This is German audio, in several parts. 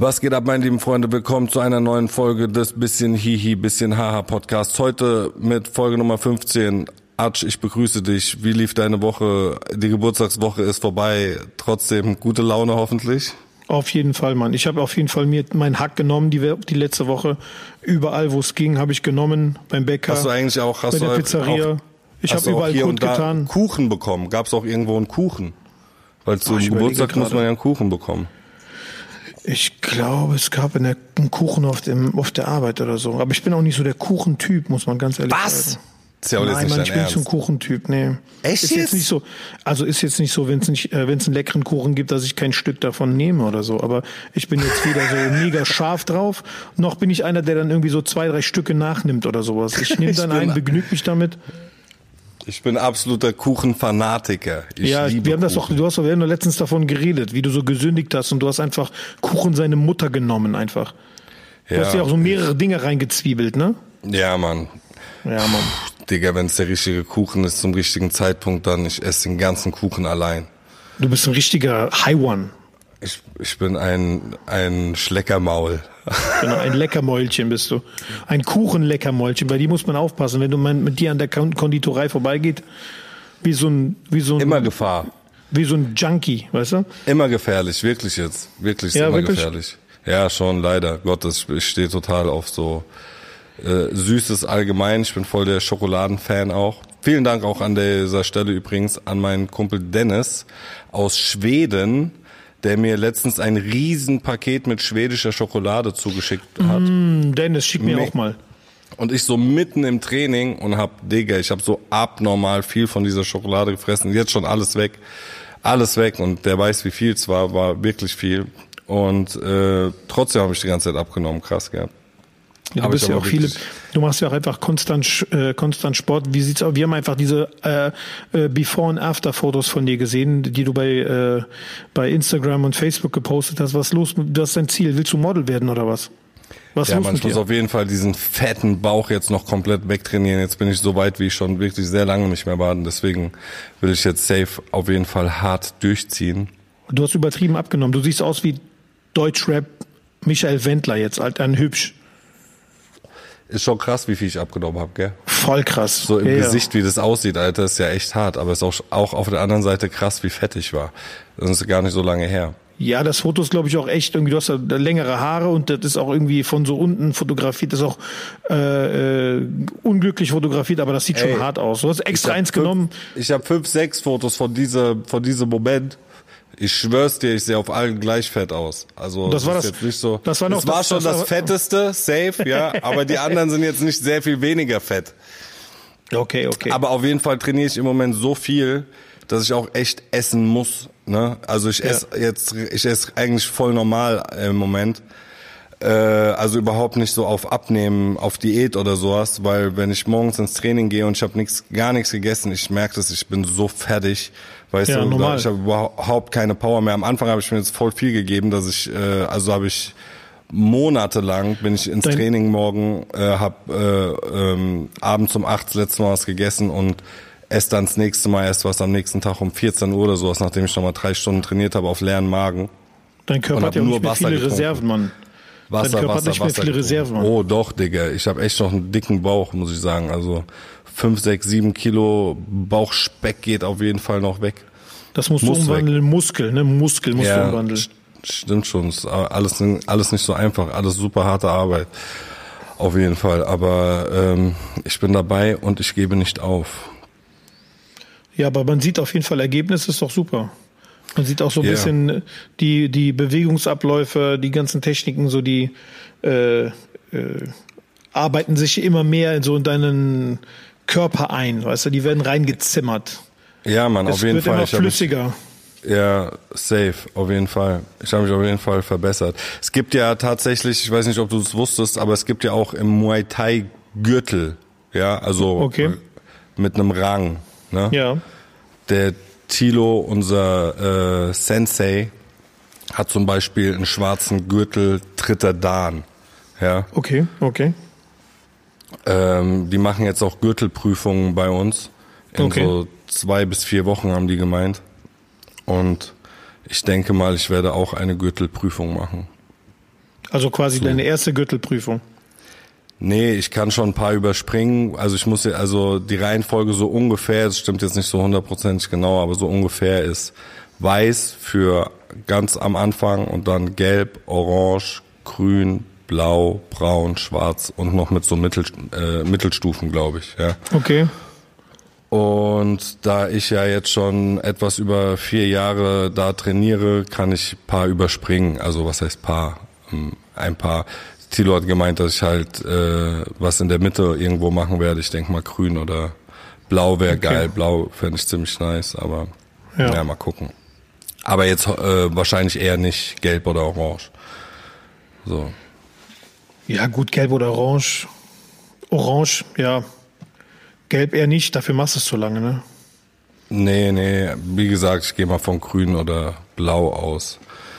Was geht ab, meine lieben Freunde? Willkommen zu einer neuen Folge des bisschen Hihi, bisschen Haha Podcasts. Heute mit Folge Nummer 15. Atsch, ich begrüße dich. Wie lief deine Woche? Die Geburtstagswoche ist vorbei. Trotzdem gute Laune hoffentlich. Auf jeden Fall, Mann. Ich habe auf jeden Fall mir meinen Hack genommen, die, die letzte Woche. Überall, wo es ging, habe ich genommen. Beim Bäcker. Hast du eigentlich auch, hast bei du der Pizzeria. Auch, ich habe überall hier Kund und da getan. Kuchen bekommen. Gab es auch irgendwo einen Kuchen? Weil zum ich überlege Geburtstag muss man ja einen Kuchen bekommen. Ich glaube, es gab eine, einen Kuchen auf, dem, auf der Arbeit oder so. Aber ich bin auch nicht so der Kuchentyp, muss man ganz ehrlich Was? sagen. Ist ja auch Nein, dein ich bin nicht so ein. Kuchentyp, nee. Echt ist jetzt? jetzt nicht so, also ist jetzt nicht so, wenn es nicht, äh, wenn es einen leckeren Kuchen gibt, dass ich kein Stück davon nehme oder so. Aber ich bin jetzt weder so mega scharf drauf, noch bin ich einer, der dann irgendwie so zwei, drei Stücke nachnimmt oder sowas. Ich nehme dann einen, begnüge mich damit. Ich bin absoluter Kuchenfanatiker. Ich ja, wir haben das doch, du hast doch wir haben doch letztens davon geredet, wie du so gesündigt hast und du hast einfach Kuchen seine Mutter genommen einfach. Du hast ja auch so mehrere Dinge reingezwiebelt, ne? ja, Mann. Ja, Mann. Digga, wenn es der richtige Kuchen ist zum richtigen Zeitpunkt, dann ich esse den ganzen Kuchen allein. Du bist ein richtiger High One. Ich, ich bin ein, ein Schleckermaul. Genau, ein Leckermäulchen bist du. Ein Kuchenleckermäulchen, bei die muss man aufpassen. Wenn du mit dir an der Kon- Konditorei vorbeigeht, wie so ein, wie so ein, Immer Gefahr. wie so ein Junkie, weißt du? Immer gefährlich, wirklich jetzt. Wirklich Ja, immer wirklich? gefährlich. Ja, schon, leider. Gottes, ich stehe total auf so äh, Süßes allgemein. Ich bin voll der Schokoladenfan auch. Vielen Dank auch an dieser Stelle übrigens an meinen Kumpel Dennis aus Schweden, der mir letztens ein Riesenpaket mit schwedischer Schokolade zugeschickt hat. Hm, Dennis, schick mir Me- auch mal. Und ich so mitten im Training und hab, Digga, ich hab so abnormal viel von dieser Schokolade gefressen. Jetzt schon alles weg. Alles weg. Und der weiß, wie viel es war, war wirklich viel. Und äh, trotzdem habe ich die ganze Zeit abgenommen. Krass, gell? Ja, du bist ja auch viele, du machst ja auch einfach konstant, äh, konstant Sport. Wie sieht's aus? Wir haben einfach diese äh, äh, Before und After Fotos von dir gesehen, die du bei äh, bei Instagram und Facebook gepostet hast. Was ist los? Das ist dein Ziel. Willst du Model werden oder was? Was Ja, man, muss auf jeden Fall diesen fetten Bauch jetzt noch komplett wegtrainieren. Jetzt bin ich so weit, wie ich schon wirklich sehr lange nicht mehr. Und deswegen will ich jetzt safe auf jeden Fall hart durchziehen. Du hast übertrieben abgenommen. Du siehst aus wie Deutschrap Michael Wendler jetzt, alt, ein hübsch. Ist schon krass, wie viel ich abgenommen habe, gell? Voll krass. So im Ja. Gesicht, wie das aussieht, Alter, ist ja echt hart. Aber ist auch, auch auf der anderen Seite krass, wie fett ich war. Das ist gar nicht so lange her. Ja, das Foto ist, glaube ich, auch echt irgendwie, du hast da längere Haare und das ist auch irgendwie von so unten fotografiert, das ist auch äh, äh, unglücklich fotografiert, aber das sieht Ey, schon hart aus. Du hast extra eins genommen. Fünf, ich habe fünf, sechs Fotos von dieser, von diesem Moment. Ich schwör's dir, ich sehe auf allen gleich fett aus. Also Das war ist das- jetzt nicht so. das war noch es war das- schon das das, war- fetteste, safe, ja. Aber die anderen sind jetzt nicht sehr viel weniger fett. Okay, okay. Aber auf jeden Fall trainiere ich im Moment so viel, dass ich auch echt essen muss. Ne? Also ich esse jetzt, ich esse eigentlich voll normal im Moment. Äh, also überhaupt nicht so auf Abnehmen, auf Diät oder sowas, weil wenn ich morgens ins Training gehe und ich habe nichts, gar nichts gegessen, ich merke das, ich bin so fertig, weißt Ja, du, normal. ich habe überhaupt keine Power mehr. Am Anfang habe ich mir jetzt voll viel gegeben, dass ich, äh, also habe ich monatelang bin ich ins Dein- Training morgen, äh, hab äh, ähm, abends um acht das letzte Mal was gegessen und esse dann das nächste Mal erst was am nächsten Tag um 14 Uhr oder sowas, nachdem ich noch mal drei Stunden trainiert habe auf leeren Magen. Dein Körper hat ja nur nicht mehr Wasser viele getrunken. Reserven, Mann. Wasser, Körper hat Wasser, nicht mehr viele. Reserven, Mann. Oh doch, Digga. Ich habe echt noch einen dicken Bauch, muss ich sagen. Also fünf, sechs, sieben Kilo Bauchspeck geht auf jeden Fall noch weg. Das musst Muss du umwandeln in Muskel, ne? Muskel musst du umwandeln. st- stimmt schon. Ist alles, alles nicht so einfach, alles super harte Arbeit. Auf jeden Fall. Aber ähm, ich bin dabei und ich gebe nicht auf. Ja, aber man sieht auf jeden Fall Ergebnisse, ist doch super. Man sieht auch so ein Ja. bisschen die, die Bewegungsabläufe, die ganzen Techniken, so die äh, äh, arbeiten sich immer mehr in so in deinen Körper ein, weißt du, die werden reingezimmert. Ja, Mann, Es auf jeden Fall. immer Ich flüssiger. Ja, safe, auf jeden Fall. Ich habe mich auf jeden Fall verbessert. Es gibt ja tatsächlich, ich weiß nicht, ob du es wusstest, aber es gibt ja auch im Muay Thai Gürtel, ja, also Okay. mit einem Rang. Ne? Ja. Der Tilo, unser äh, Sensei, hat zum Beispiel einen schwarzen Gürtel Dritter Dan. Ja, Okay, okay. Ähm, die machen jetzt auch Gürtelprüfungen bei uns. In Okay. so zwei bis vier Wochen haben die gemeint. Und ich denke mal, ich werde auch eine Gürtelprüfung machen. Also quasi so. deine erste Gürtelprüfung. Nee, ich kann schon ein paar überspringen. Also ich muss ja, also die Reihenfolge so ungefähr, das stimmt jetzt nicht so hundertprozentig genau, aber so ungefähr ist weiß für ganz am Anfang und dann gelb, orange, grün, blau, braun, schwarz und noch mit so Mittel, äh, Mittelstufen, glaube ich, ja. Okay. Und da ich ja jetzt schon etwas über vier Jahre da trainiere, kann ich paar überspringen. Also was heißt paar? Ähm, ein paar. Thilo hat gemeint, dass ich halt äh, was in der Mitte irgendwo machen werde. Ich denke mal grün oder blau wäre okay. geil. Blau fände ich ziemlich nice, aber ja. ja, mal gucken. Aber jetzt äh, wahrscheinlich eher nicht gelb oder orange. So. Ja, gut, gelb oder orange. Orange, ja. Gelb eher nicht, dafür machst du es zu lange, ne? Nee, nee, wie gesagt, ich gehe mal von grün oder blau aus.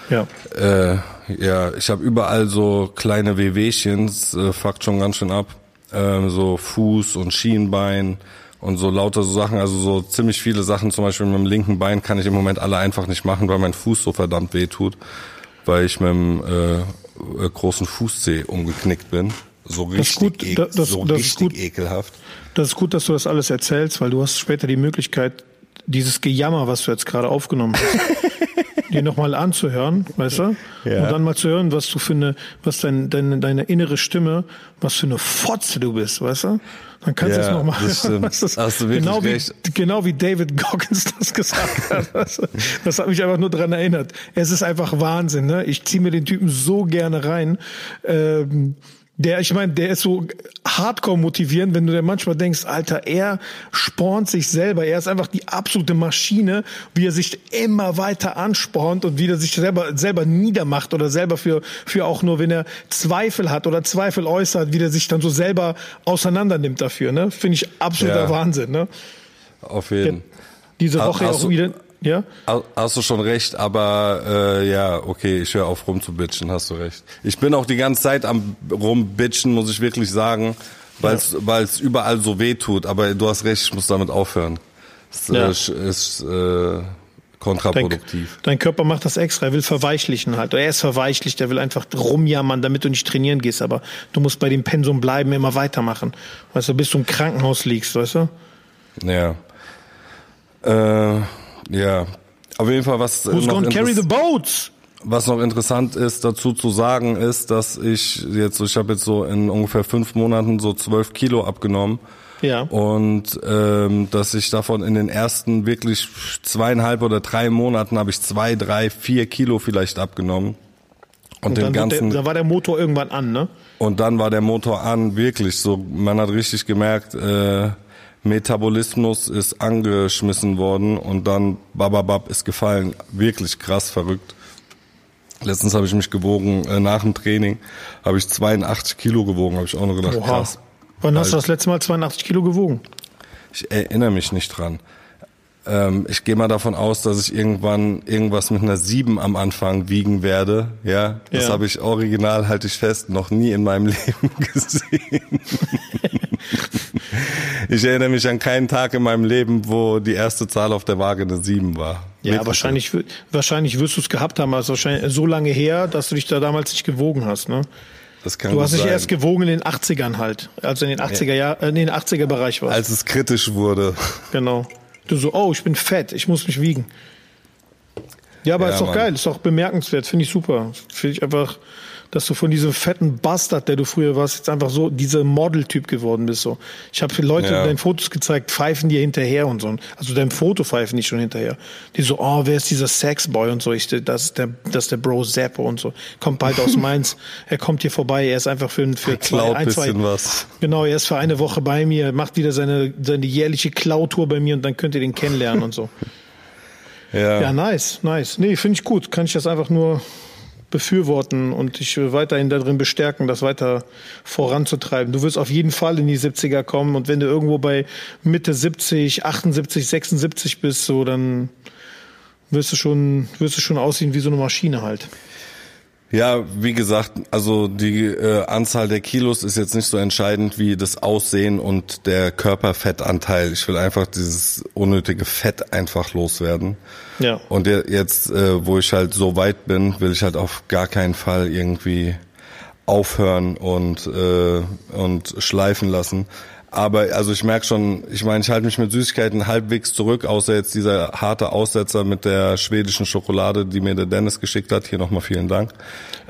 Ja. Äh, ja, ich habe überall so kleine Wehwehchen, äh, fuckt schon ganz schön ab. Äh, so Fuß und Schienbein und so lauter so Sachen, also so ziemlich viele Sachen, zum Beispiel mit dem linken Bein kann ich im Moment alle einfach nicht machen, weil mein Fuß so verdammt weh tut, weil ich mit dem äh, großen Fußzeh umgeknickt bin. So richtig, das, das, so das richtig ekelhaft. Das ist gut, dass du das alles erzählst, weil du hast später die Möglichkeit, dieses Gejammer, was du jetzt gerade aufgenommen hast, dir nochmal anzuhören, weißt du? Ja. Und dann mal zu hören, was du für eine, was dein, deine, deine innere Stimme, was für eine Fotze du bist, weißt du? Dann kannst du es nochmal hören. Was das, Hast du genau, wie, genau wie David Goggins das gesagt hat. Das, das hat mich einfach nur dran erinnert. Es ist einfach Wahnsinn, ne? Ich ziehe mir den Typen so gerne rein. Ähm, der, ich meine, der ist so hardcore motivierend, wenn du dir manchmal denkst, Alter, er spornt sich selber. Er ist einfach die absolute Maschine, wie er sich immer weiter anspornt und wie er sich selber, selber niedermacht oder selber für, für auch nur, wenn er Zweifel hat oder Zweifel äußert, wie er sich dann so selber auseinander nimmt dafür, ne? Finde ich absoluter ja. Wahnsinn, ne? Auf jeden. Diese Woche auch wieder, ja? Hast du schon recht, aber äh, ja, okay, ich höre auf rumzubitchen, hast du recht. Ich bin auch die ganze Zeit am rumbitchen, muss ich wirklich sagen, weil es ja. überall so weh tut. Aber du hast recht, ich muss damit aufhören. Es ja. ist, ist äh, kontraproduktiv. Dein, dein, Körper macht das extra, er will verweichlichen halt. Er ist verweichlicht, er will einfach rumjammern, damit du nicht trainieren gehst. Aber du musst bei dem Pensum bleiben, immer weitermachen. Weißt du, bis du im Krankenhaus liegst, weißt du? Ja. Äh, ja, auf jeden Fall was. Who's noch gonna carry the boats? Was noch interessant ist, dazu zu sagen, ist, dass ich jetzt, ich habe jetzt so in ungefähr fünf Monaten so zwölf Kilo abgenommen. Ja. Und ähm, dass ich davon in den ersten wirklich zweieinhalb oder drei Monaten habe ich zwei, drei, vier Kilo vielleicht abgenommen. Und, und den ganzen. Da war der Motor irgendwann an, ne? Und dann war der Motor an, wirklich so. Man hat richtig gemerkt. Äh, Metabolismus ist angeschmissen worden und dann bababab ist gefallen. Wirklich krass verrückt. Letztens habe ich mich gewogen, äh, nach dem Training habe ich 82 Kilo gewogen, habe ich auch noch gedacht, Oha. krass. Wann hast du das letzte Mal 82 Kilo gewogen? Ich erinnere mich nicht dran. Ähm, ich gehe mal davon aus, dass ich irgendwann irgendwas mit einer 7 am Anfang wiegen werde. Ja, das ja. habe ich original, halte ich fest, noch nie in meinem Leben gesehen. Ich erinnere mich an keinen Tag in meinem Leben, wo die erste Zahl auf der Waage eine 7 war. Ja, Wirklich wahrscheinlich, wahrscheinlich wirst du es gehabt haben, also wahrscheinlich so lange her, dass du dich da damals nicht gewogen hast, ne? Das kann du hast dich sein. erst gewogen in den 80ern halt, also in den 80er Jahr, äh, in den 80er Bereich warst. Als es kritisch wurde. Genau. Du so, oh, ich bin fett, ich muss mich wiegen. Ja, aber ja, ist doch Mann. geil, ist doch bemerkenswert, finde ich super. Finde ich einfach, dass du von diesem fetten Bastard, der du früher warst, jetzt einfach so dieser Model-Typ geworden bist. So, ich habe Leute ja. deine Fotos gezeigt, pfeifen dir hinterher und so. Also deinem Foto pfeifen die schon hinterher. Die so, oh, wer ist dieser Sexboy und so. Ich, das ist der, das ist der Bro Zappo und so. Kommt bald aus Mainz. er kommt hier vorbei. Er ist einfach für für er zwei, ein, zwei, was. Genau, er ist für eine Woche bei mir, macht wieder seine seine jährliche Klautour bei mir und dann könnt ihr den kennenlernen und so. Ja. ja, nice, nice. Nee, finde ich gut. Kann ich das einfach nur befürworten und dich weiterhin darin bestärken, das weiter voranzutreiben. Du wirst auf jeden Fall in die 70er kommen und wenn du irgendwo bei Mitte 70, 78, 76 bist, so dann wirst du schon, wirst du schon aussehen wie so eine Maschine halt. Ja, wie gesagt, also die äh, Anzahl der Kilos ist jetzt nicht so entscheidend wie das Aussehen und der Körperfettanteil. Ich will einfach dieses unnötige Fett einfach loswerden. Ja. Und jetzt, äh, wo ich halt so weit bin, will ich halt auf gar keinen Fall irgendwie aufhören und, äh, und schleifen lassen. Aber also ich merke schon, ich meine, ich halte mich mit Süßigkeiten halbwegs zurück, außer jetzt dieser harte Aussetzer mit der schwedischen Schokolade, die mir der Dennis geschickt hat. Hier nochmal vielen Dank.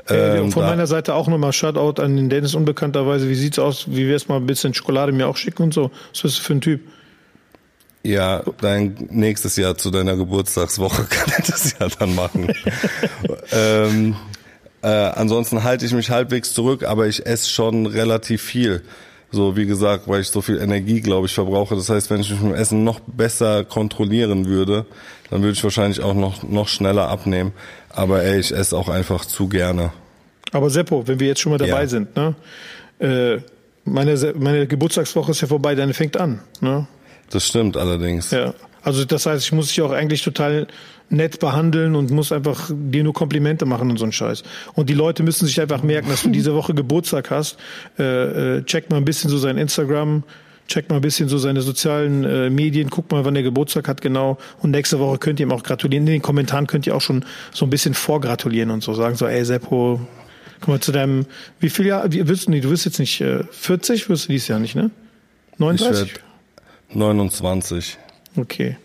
Ähm, von meiner Seite auch nochmal Shoutout an den Dennis unbekannterweise. Wie sieht's aus? Wie wär's mal ein bisschen Schokolade mir auch schicken und so? Was bist du für ein Typ? Ja, dein nächstes Jahr zu deiner Geburtstagswoche kann er das ja dann machen. ähm, äh, ansonsten halte ich mich halbwegs zurück, aber ich esse schon relativ viel. So, wie gesagt, weil ich so viel Energie, glaube ich, verbrauche. Das heißt, wenn ich mich mit dem Essen noch besser kontrollieren würde, dann würde ich wahrscheinlich auch noch, noch schneller abnehmen. Aber ey, ich esse auch einfach zu gerne. Aber Seppo, wenn wir jetzt schon mal dabei ja. sind, ne? Äh, meine, meine Geburtstagswoche ist ja vorbei, deine fängt an, ne? Das stimmt allerdings. Ja. Also das heißt, ich muss dich auch eigentlich total nett behandeln und muss einfach dir nur Komplimente machen und so ein Scheiß. Und die Leute müssen sich einfach merken, dass du diese Woche Geburtstag hast. Äh, äh, check mal ein bisschen so sein Instagram, check mal ein bisschen so seine sozialen äh, Medien, guck mal, wann der Geburtstag hat genau. Und nächste Woche könnt ihr ihm auch gratulieren. In den Kommentaren könnt ihr auch schon so ein bisschen vorgratulieren und so sagen so, ey Seppo, guck mal zu deinem, wie viel Jahr, wie willst du, nee, du wirst jetzt nicht äh, 40, wirst du dieses Jahr nicht, ne? 39? 29. Okay.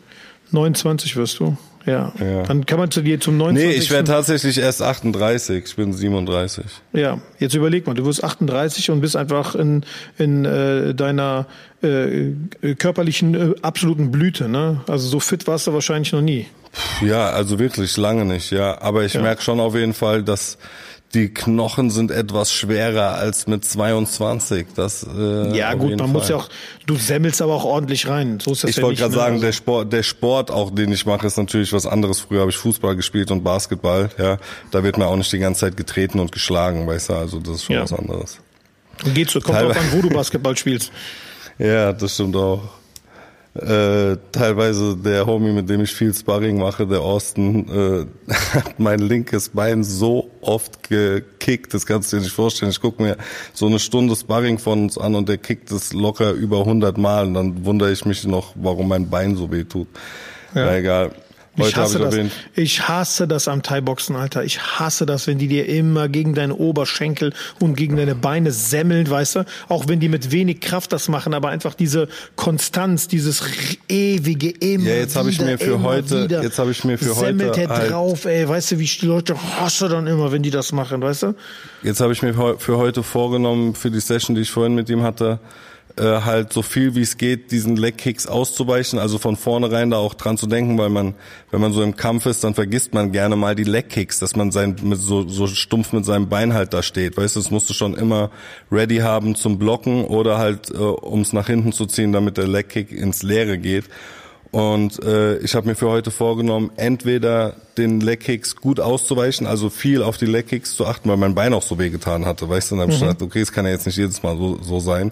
29 wirst du. Ja. ja. Dann kann man zu dir zum 29. Nee, ich werde tatsächlich erst 38. Ich bin 37. Ja, jetzt überleg mal, du wirst 38 und bist einfach in, in äh, deiner äh, körperlichen äh, absoluten Blüte, ne? Also so fit warst du wahrscheinlich noch nie. Ja, also wirklich lange nicht, ja. Aber ich ja. merke schon auf jeden Fall, dass die Knochen sind etwas schwerer als mit 22. Das, äh, ja gut, man Fall. muss ja auch, du semmelst aber auch ordentlich rein. So ist das ich ja wollte gerade sagen, also. der Sport, der Sport auch, den ich mache, ist natürlich was anderes. Früher habe ich Fußball gespielt und Basketball. Ja, da wird mir auch nicht die ganze Zeit getreten und geschlagen, weißt du. Also das ist schon ja. was anderes. Geht so, kommt drauf an, wo du Basketball spielst. ja, das stimmt auch äh, teilweise der Homie, mit dem ich viel Sparring mache, der Austin, äh, hat mein linkes Bein so oft gekickt, das kannst du dir nicht vorstellen. Ich gucke mir so eine Stunde Sparring von uns an und der kickt es locker über 100 Mal und dann wundere ich mich noch, warum mein Bein so weh tut. Ja. Na egal. Heute ich hasse, ich das. ich hasse das am Thai-Boxen, Alter. Ich hasse das, wenn die dir immer gegen deine Oberschenkel und gegen deine Beine semmeln, weißt du? Auch wenn die mit wenig Kraft das machen, aber einfach diese Konstanz, dieses ewige immer Ja, jetzt habe ich mir für heute, wieder, jetzt habe ich mir für semmelt heute er halt, drauf, ey, weißt du, wie die Leute hasse dann immer, wenn die das machen, weißt du? Jetzt habe ich mir für heute vorgenommen, für die Session, die ich vorhin mit ihm hatte, äh, halt so viel wie es geht, diesen Leg-Kicks auszuweichen, also von vornherein da auch dran zu denken, weil man, wenn man so im Kampf ist, dann vergisst man gerne mal die Leg-Kicks, dass man sein, mit so, so stumpf mit seinem Bein halt da steht. Weißt du, das musst du schon immer ready haben zum Blocken oder halt, äh, um es nach hinten zu ziehen, damit der Leg-Kick ins Leere geht. Und äh, ich habe mir für heute vorgenommen, entweder den Leg-Kicks gut auszuweichen, also viel auf die Leg-Kicks zu achten, weil mein Bein auch so wehgetan hatte. Weißt du, dann habe ich mhm. gedacht, okay, es kann ja jetzt nicht jedes Mal so, so sein.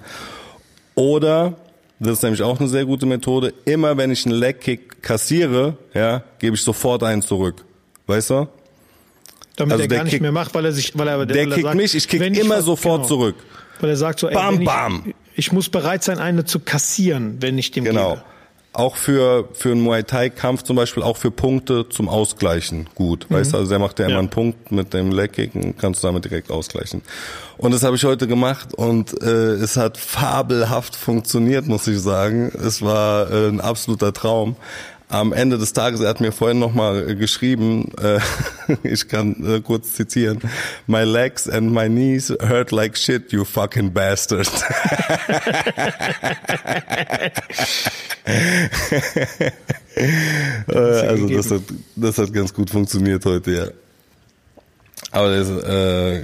Oder, das ist nämlich auch eine sehr gute Methode, immer wenn ich einen Leg-Kick kassiere, ja, gebe ich sofort einen zurück. Weißt du? Damit also er gar nicht mehr macht, weil er sich, weil er, der, der kickt sagt, mich, ich kick immer ich, sofort genau. zurück. Weil er sagt so, ey, bam, bam. Ich, ich, muss bereit sein, eine zu kassieren, wenn ich dem genau. gebe auch für, für einen Muay Thai Kampf zum Beispiel auch für Punkte zum Ausgleichen gut. Mhm. Weißt du, also der macht ja immer einen Punkt mit dem Leg Kicken, kannst du damit direkt ausgleichen. Und das habe ich heute gemacht und äh, es hat fabelhaft funktioniert, muss ich sagen. Es war äh, ein absoluter Traum am Ende des Tages, er hat mir vorhin nochmal äh, geschrieben, äh, ich kann äh, kurz zitieren, My legs and my knees hurt like shit, you fucking bastard. Äh, also das hat, das hat ganz gut funktioniert heute, ja. Aber der ist äh,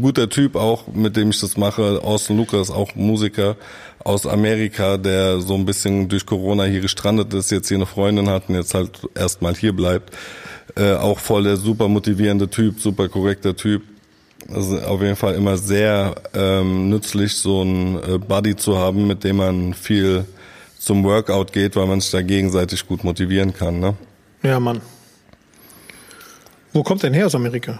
guter Typ auch, mit dem ich das mache. Austin Lucas, auch Musiker aus Amerika, der so ein bisschen durch Corona hier gestrandet ist, jetzt hier eine Freundin hat und jetzt halt erstmal hier bleibt. Äh, auch voll der super motivierende Typ, super korrekter Typ. Also auf jeden Fall immer sehr ähm, nützlich, so einen äh, Buddy zu haben, mit dem man viel zum Workout geht, weil man sich da gegenseitig gut motivieren kann. Ne? Ja, Mann. Wo kommt denn her aus Amerika?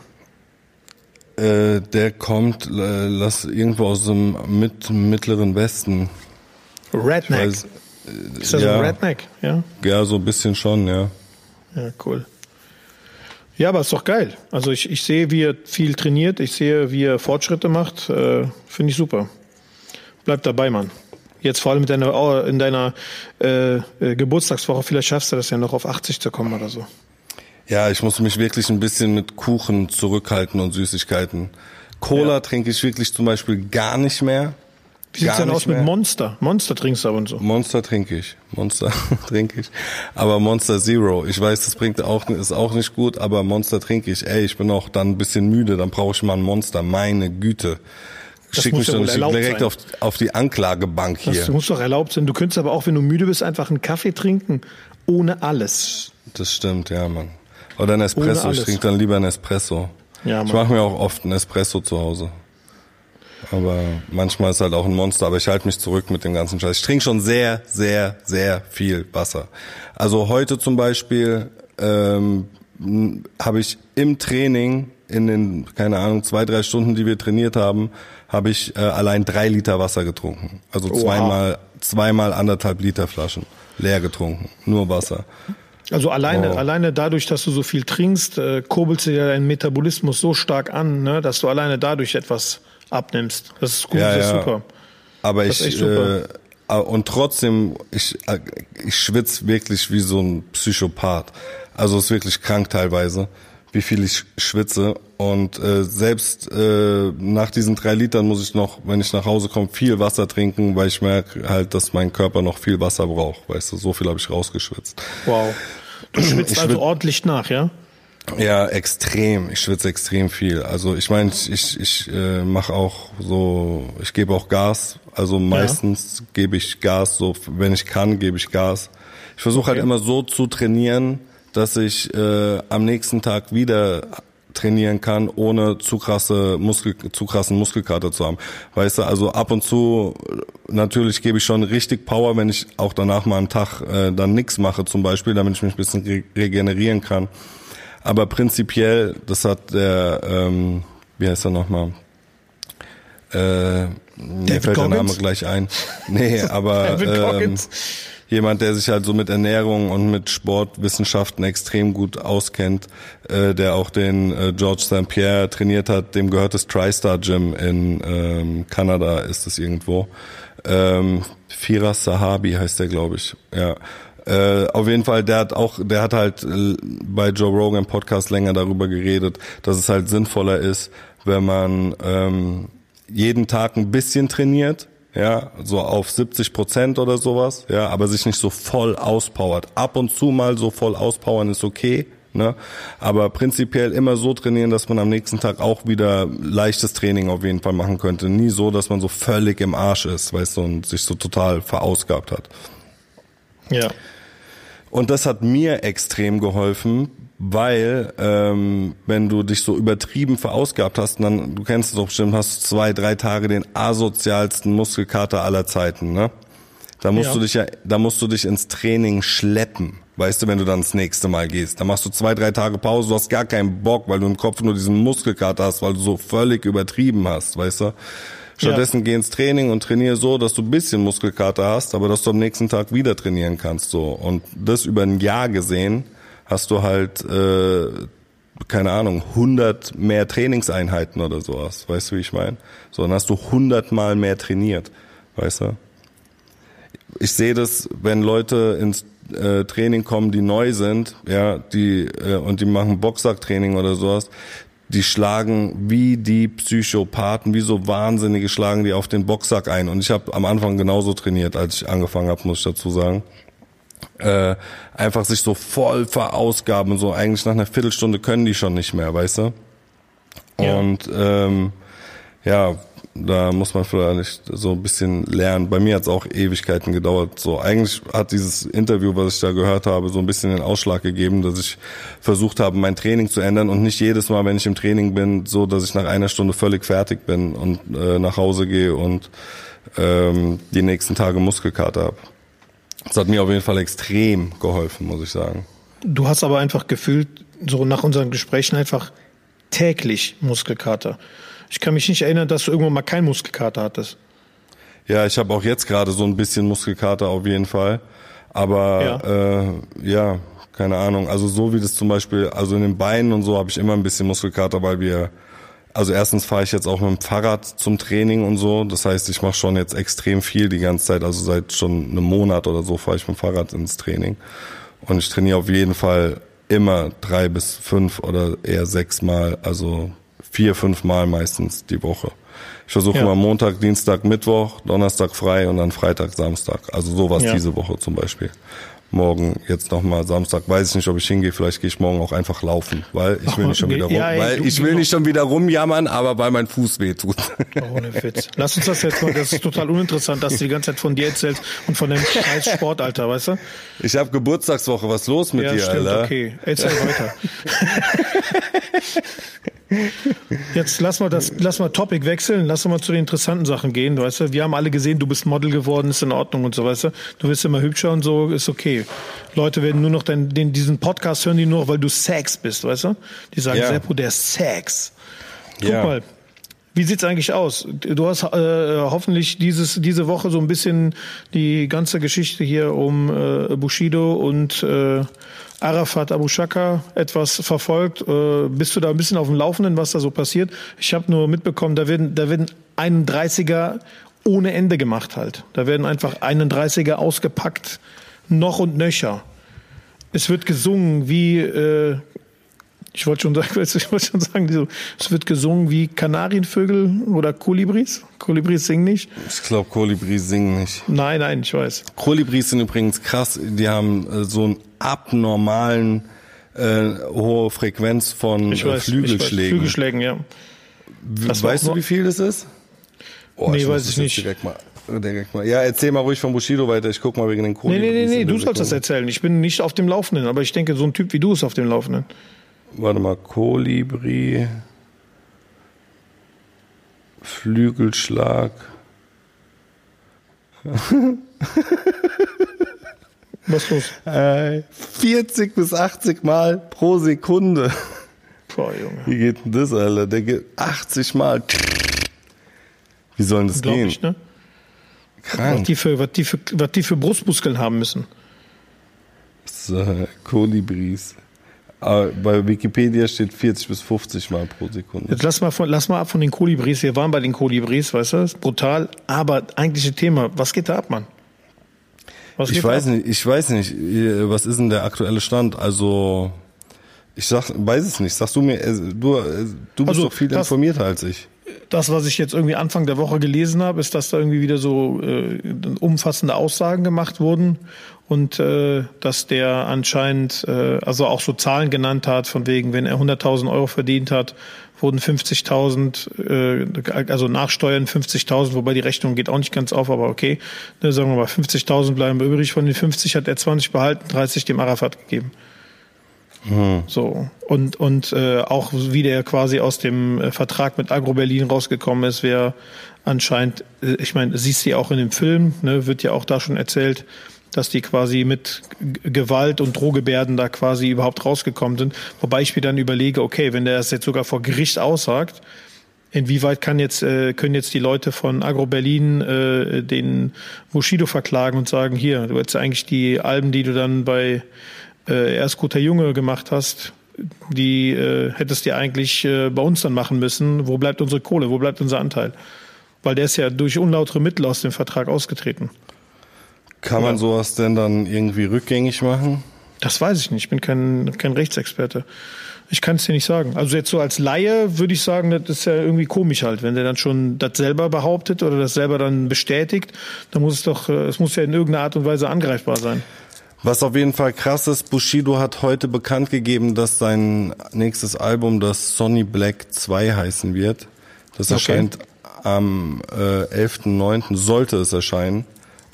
Äh, der kommt, äh, lass irgendwo aus dem mit, mittleren Westen. Redneck. Weiß, äh, ist das ja, ein Redneck? Ja. Ja, so ein bisschen schon, ja. Ja, cool. Ja, aber ist doch geil. Also ich, ich sehe, wie er viel trainiert, ich sehe, wie er Fortschritte macht. Äh, Finde ich super. Bleib dabei, Mann. Jetzt vor allem in deiner, in deiner äh, äh, Geburtstagswoche, vielleicht schaffst du das ja noch auf 80 zu kommen oder so. Ja, ich muss mich wirklich ein bisschen mit Kuchen zurückhalten und Süßigkeiten. Cola Ja. trinke ich wirklich zum Beispiel gar nicht mehr. Wie sieht's denn aus mit mehr. Monster? Monster trinkst du ab und so. Monster trinke ich. Monster trinke ich. Aber Monster Zero. Ich weiß, das bringt auch, ist auch nicht gut, aber Monster trinke ich. Ey, ich bin auch dann ein bisschen müde, dann brauche ich mal ein Monster. Meine Güte. Das Schick mich ja erlaubt direkt sein. auf, auf die Anklagebank Das hier. muss doch erlaubt sein. Du könntest aber auch, wenn du müde bist, einfach einen Kaffee trinken. Ohne alles. Das stimmt, ja, Mann. Oder ein Espresso. Ich trinke dann lieber ein Espresso. Ja, ich Mann. mache mir auch oft ein Espresso zu Hause. Aber manchmal ist halt auch ein Monster, aber ich halte mich zurück mit dem ganzen Scheiß. Ich trinke schon sehr, sehr, sehr viel Wasser. Also heute zum Beispiel ähm, habe ich im Training in den, keine Ahnung, zwei, drei Stunden, die wir trainiert haben, habe ich äh, allein drei Liter Wasser getrunken. Also Wow. zweimal, zweimal anderthalb Liter Flaschen leer getrunken. Nur Wasser. Also alleine, Oh. alleine dadurch, dass du so viel trinkst, äh, kurbelst du ja deinen Metabolismus so stark an, ne, dass du alleine dadurch etwas abnimmst. Das ist gut, Ja, das ist ja. super. Aber Das ist ich super. äh, und trotzdem ich äh, ich schwitze wirklich wie so ein Psychopath. Also es ist wirklich krank teilweise, wie viel ich schwitze und äh, selbst äh, nach diesen drei Litern muss ich noch, wenn ich nach Hause komme, viel Wasser trinken, weil ich merke halt, dass mein Körper noch viel Wasser braucht. Weißt du, so viel habe ich rausgeschwitzt. Wow. Du schwitzt Ich also ordentlich nach, ja? Ja, extrem. Ich schwitze extrem viel. Also ich meine, ich, ich, äh, mache auch so, ich gebe auch Gas. Also meistens gebe ich Gas, so wenn ich kann, gebe ich Gas. Ich versuche halt Okay. immer so zu trainieren, dass ich äh, am nächsten Tag wieder trainieren kann, ohne zu krasse Muskel, zu krassen Muskelkater zu haben. Weißt du, also ab und zu natürlich gebe ich schon richtig Power, wenn ich auch danach mal einen Tag äh, dann nix mache zum Beispiel, damit ich mich ein bisschen re regenerieren kann. Aber prinzipiell, das hat der, ähm, wie heißt er nochmal? Äh, mir fällt der Name Goggins? gleich ein. Nee, aber David ähm, Goggins. Jemand, der sich halt so mit Ernährung und mit Sportwissenschaften extrem gut auskennt, äh, der auch den äh, George St. Pierre trainiert hat, dem gehört das TriStar Gym in ähm, Kanada, ist es irgendwo. Ähm, Firas Sahabi heißt der, glaube ich. Ja. Äh, auf jeden Fall, der hat auch, der hat halt äh, bei Joe Rogan Podcast länger darüber geredet, dass es halt sinnvoller ist, wenn man ähm, jeden Tag ein bisschen trainiert, ja, so auf 70 Prozent oder sowas, ja, aber sich nicht so voll auspowert. Ab und zu mal so voll auspowern ist okay, ne, aber prinzipiell immer so trainieren, dass man am nächsten Tag auch wieder leichtes Training auf jeden Fall machen könnte. Nie so, dass man so völlig im Arsch ist, weißt du, und sich so total verausgabt hat. Ja. Und das hat mir extrem geholfen, weil ähm, wenn du dich so übertrieben verausgabt hast, dann, du kennst es doch bestimmt, hast du zwei, drei Tage den asozialsten Muskelkater aller Zeiten, ne? Da musst Ja. du dich ja, da musst du dich ins Training schleppen. Weißt du, wenn du dann das nächste Mal gehst, dann machst du zwei, drei Tage Pause, du hast gar keinen Bock, weil du im Kopf nur diesen Muskelkater hast, weil du so völlig übertrieben hast, weißt du? Stattdessen geh ins Training und trainiere so, dass du ein bisschen Muskelkater hast, aber dass du am nächsten Tag wieder trainieren kannst, so. Und das über ein Jahr gesehen, hast du halt, äh, keine Ahnung, 100 mehr Trainingseinheiten oder sowas. Weißt du, wie ich meine? So, dann hast du 100 mal mehr trainiert, weißt du? ich sehe das, wenn Leute ins äh, Training kommen, die neu sind, ja, die äh, und die machen Boxsacktraining oder sowas, die schlagen wie die Psychopathen, wie so Wahnsinnige schlagen die auf den Boxsack ein. Und ich habe am Anfang genauso trainiert, als ich angefangen habe, muss ich dazu sagen. Äh, einfach sich so voll verausgaben und so. Eigentlich nach einer Viertelstunde können die schon nicht mehr, weißt du? Ja. Und ähm, ja, da muss man vielleicht so ein bisschen lernen. Bei mir hat es auch Ewigkeiten gedauert. So eigentlich hat dieses Interview, was ich da gehört habe, so ein bisschen den Ausschlag gegeben, dass ich versucht habe, mein Training zu ändern und nicht jedes Mal, wenn ich im Training bin, so, dass ich nach einer Stunde völlig fertig bin und äh, nach Hause gehe und ähm, die nächsten Tage Muskelkater habe. Das hat mir auf jeden Fall extrem geholfen, muss ich sagen. Du hast aber einfach gefühlt, so nach unseren Gesprächen einfach täglich Muskelkater. Ich kann mich nicht erinnern, dass du irgendwann mal keinen Muskelkater hattest. Ja, ich habe auch jetzt gerade so ein bisschen Muskelkater auf jeden Fall. Aber ja, äh, ja keine Ahnung. Also so wie das zum Beispiel, also in den Beinen und so habe ich immer ein bisschen Muskelkater, weil wir, also erstens fahre ich jetzt auch mit dem Fahrrad zum Training und so. Das heißt, ich mache schon jetzt extrem viel die ganze Zeit. Also seit schon einem Monat oder so fahre ich mit dem Fahrrad ins Training. Und ich trainiere auf jeden Fall immer drei bis fünf oder eher sechs Mal, also vier, fünf Mal meistens die Woche. Ich versuche ja. immer Montag, Dienstag, Mittwoch, Donnerstag frei und dann Freitag, Samstag. Also sowas ja. diese Woche zum Beispiel morgen jetzt nochmal Samstag, weiß ich nicht, ob ich hingehe, vielleicht gehe ich morgen auch einfach laufen, weil ich will nicht schon wieder rum, ja, ey, weil ich will nicht schon wieder rumjammern, aber weil mein Fuß weh tut. Oh, ohne Witz. Lass uns das jetzt mal, das ist total uninteressant, dass du die ganze Zeit von dir erzählst und von dem scheiß Sportalter, weißt du? Ich habe Geburtstagswoche, was ist los mit ja, dir, stimmt, Alter? okay, erzähl weiter. Jetzt lass mal das, lass mal Topic wechseln, lass mal zu den interessanten Sachen gehen, weißt du. Wir haben alle gesehen, du bist Model geworden, ist in Ordnung und so, weißt du. Du wirst immer hübscher und so, ist okay. Leute werden nur noch den, den, diesen Podcast hören, die nur, weil du Sex bist, weißt du. Die sagen, ja. Seppo, der Sex. Guck ja. mal. Wie sieht's eigentlich aus? Du hast äh, hoffentlich dieses diese Woche so ein bisschen die ganze Geschichte hier um äh, Bushido und äh, Arafat Abu Shaka etwas verfolgt? Äh, bist du da ein bisschen auf dem Laufenden, was da so passiert? Ich habe nur mitbekommen, da werden, da werden 31er ohne Ende gemacht halt. Da werden einfach 31er ausgepackt, noch und nöcher. Es wird gesungen wie, äh, ich wollte schon sagen, ich wollte schon sagen, es wird gesungen wie Kanarienvögel oder Kolibris. Kolibris singen nicht. Ich glaube, Kolibris singen nicht. Nein, nein, ich weiß. Kolibris sind übrigens krass. Die haben äh, so einen abnormalen äh, hohe Frequenz von ich weiß, Flügelschlägen. Ich weiß. Flügelschlägen, ja. Das weißt du, wie viel das ist? Oh, nee, ich weiß ich nicht. Direkt mal, direkt mal. Ja, erzähl mal ruhig von Bushido weiter. Ich guck mal wegen den Kolibris. Nee, nee, nee, nee du sollst das erzählen. Ich bin nicht auf dem Laufenden, aber ich denke, so ein Typ wie du ist auf dem Laufenden warte mal, Kolibri, Flügelschlag. Was los? Äh, 40 bis 80 Mal pro Sekunde. Boah, Junge. Wie geht denn das, Alter? Der geht 80 Mal. Wie soll denn das Glaub gehen? Ich, ne? Krank. Was die, für, was, die für, was die für Brustmuskeln haben müssen. So, Kolibris. Aber bei Wikipedia steht 40 bis 50 Mal pro Sekunde. Jetzt lass mal, von, lass mal ab von den Kolibris. Wir waren bei den Kolibris, weißt du, brutal. Aber eigentliche Thema, was geht da ab, Mann? Was ich weiß ab? nicht, ich weiß nicht, was ist denn der aktuelle Stand? Also, ich sag, weiß es nicht. Sagst du mir, äh, du, äh, du bist also, doch viel informierter als ich. Das, was ich jetzt irgendwie Anfang der Woche gelesen habe, ist, dass da irgendwie wieder so äh, umfassende Aussagen gemacht wurden und äh, dass der anscheinend äh, also auch so Zahlen genannt hat, von wegen, wenn er 100.000 Euro verdient hat, wurden 50.000, äh, also nachsteuern 50.000, wobei die Rechnung geht auch nicht ganz auf, aber okay, ne, sagen wir mal 50.000 bleiben übrig, von den 50 hat er 20 behalten, 30 dem Arafat gegeben. Hm. So und und äh, auch wie der quasi aus dem äh, Vertrag mit Agro Berlin rausgekommen ist, wer anscheinend, äh, ich meine, siehst du ja auch in dem Film, ne, wird ja auch da schon erzählt, dass die quasi mit Gewalt und Drohgebärden da quasi überhaupt rausgekommen sind. Wobei ich mir dann überlege, okay, wenn der das jetzt sogar vor Gericht aussagt, inwieweit kann jetzt, äh, können jetzt die Leute von Agro Berlin äh, den Bushido verklagen und sagen, hier, du hättest eigentlich die Alben, die du dann bei äh, Erst guter Junge gemacht hast, die äh, hättest du eigentlich äh, bei uns dann machen müssen. Wo bleibt unsere Kohle? Wo bleibt unser Anteil? Weil der ist ja durch unlautere Mittel aus dem Vertrag ausgetreten. Kann man sowas denn dann irgendwie rückgängig machen? Das weiß ich nicht. Ich bin kein, kein Rechtsexperte. Ich kann es dir nicht sagen. Also jetzt so als Laie würde ich sagen, das ist ja irgendwie komisch halt, wenn der dann schon das selber behauptet oder das selber dann bestätigt, dann muss es doch, äh, es muss ja in irgendeiner Art und Weise angreifbar sein. Was auf jeden Fall krass ist, Bushido hat heute bekannt gegeben, dass sein nächstes Album das Sonny Black 2 heißen wird. Das okay. erscheint am äh, 11.9. sollte es erscheinen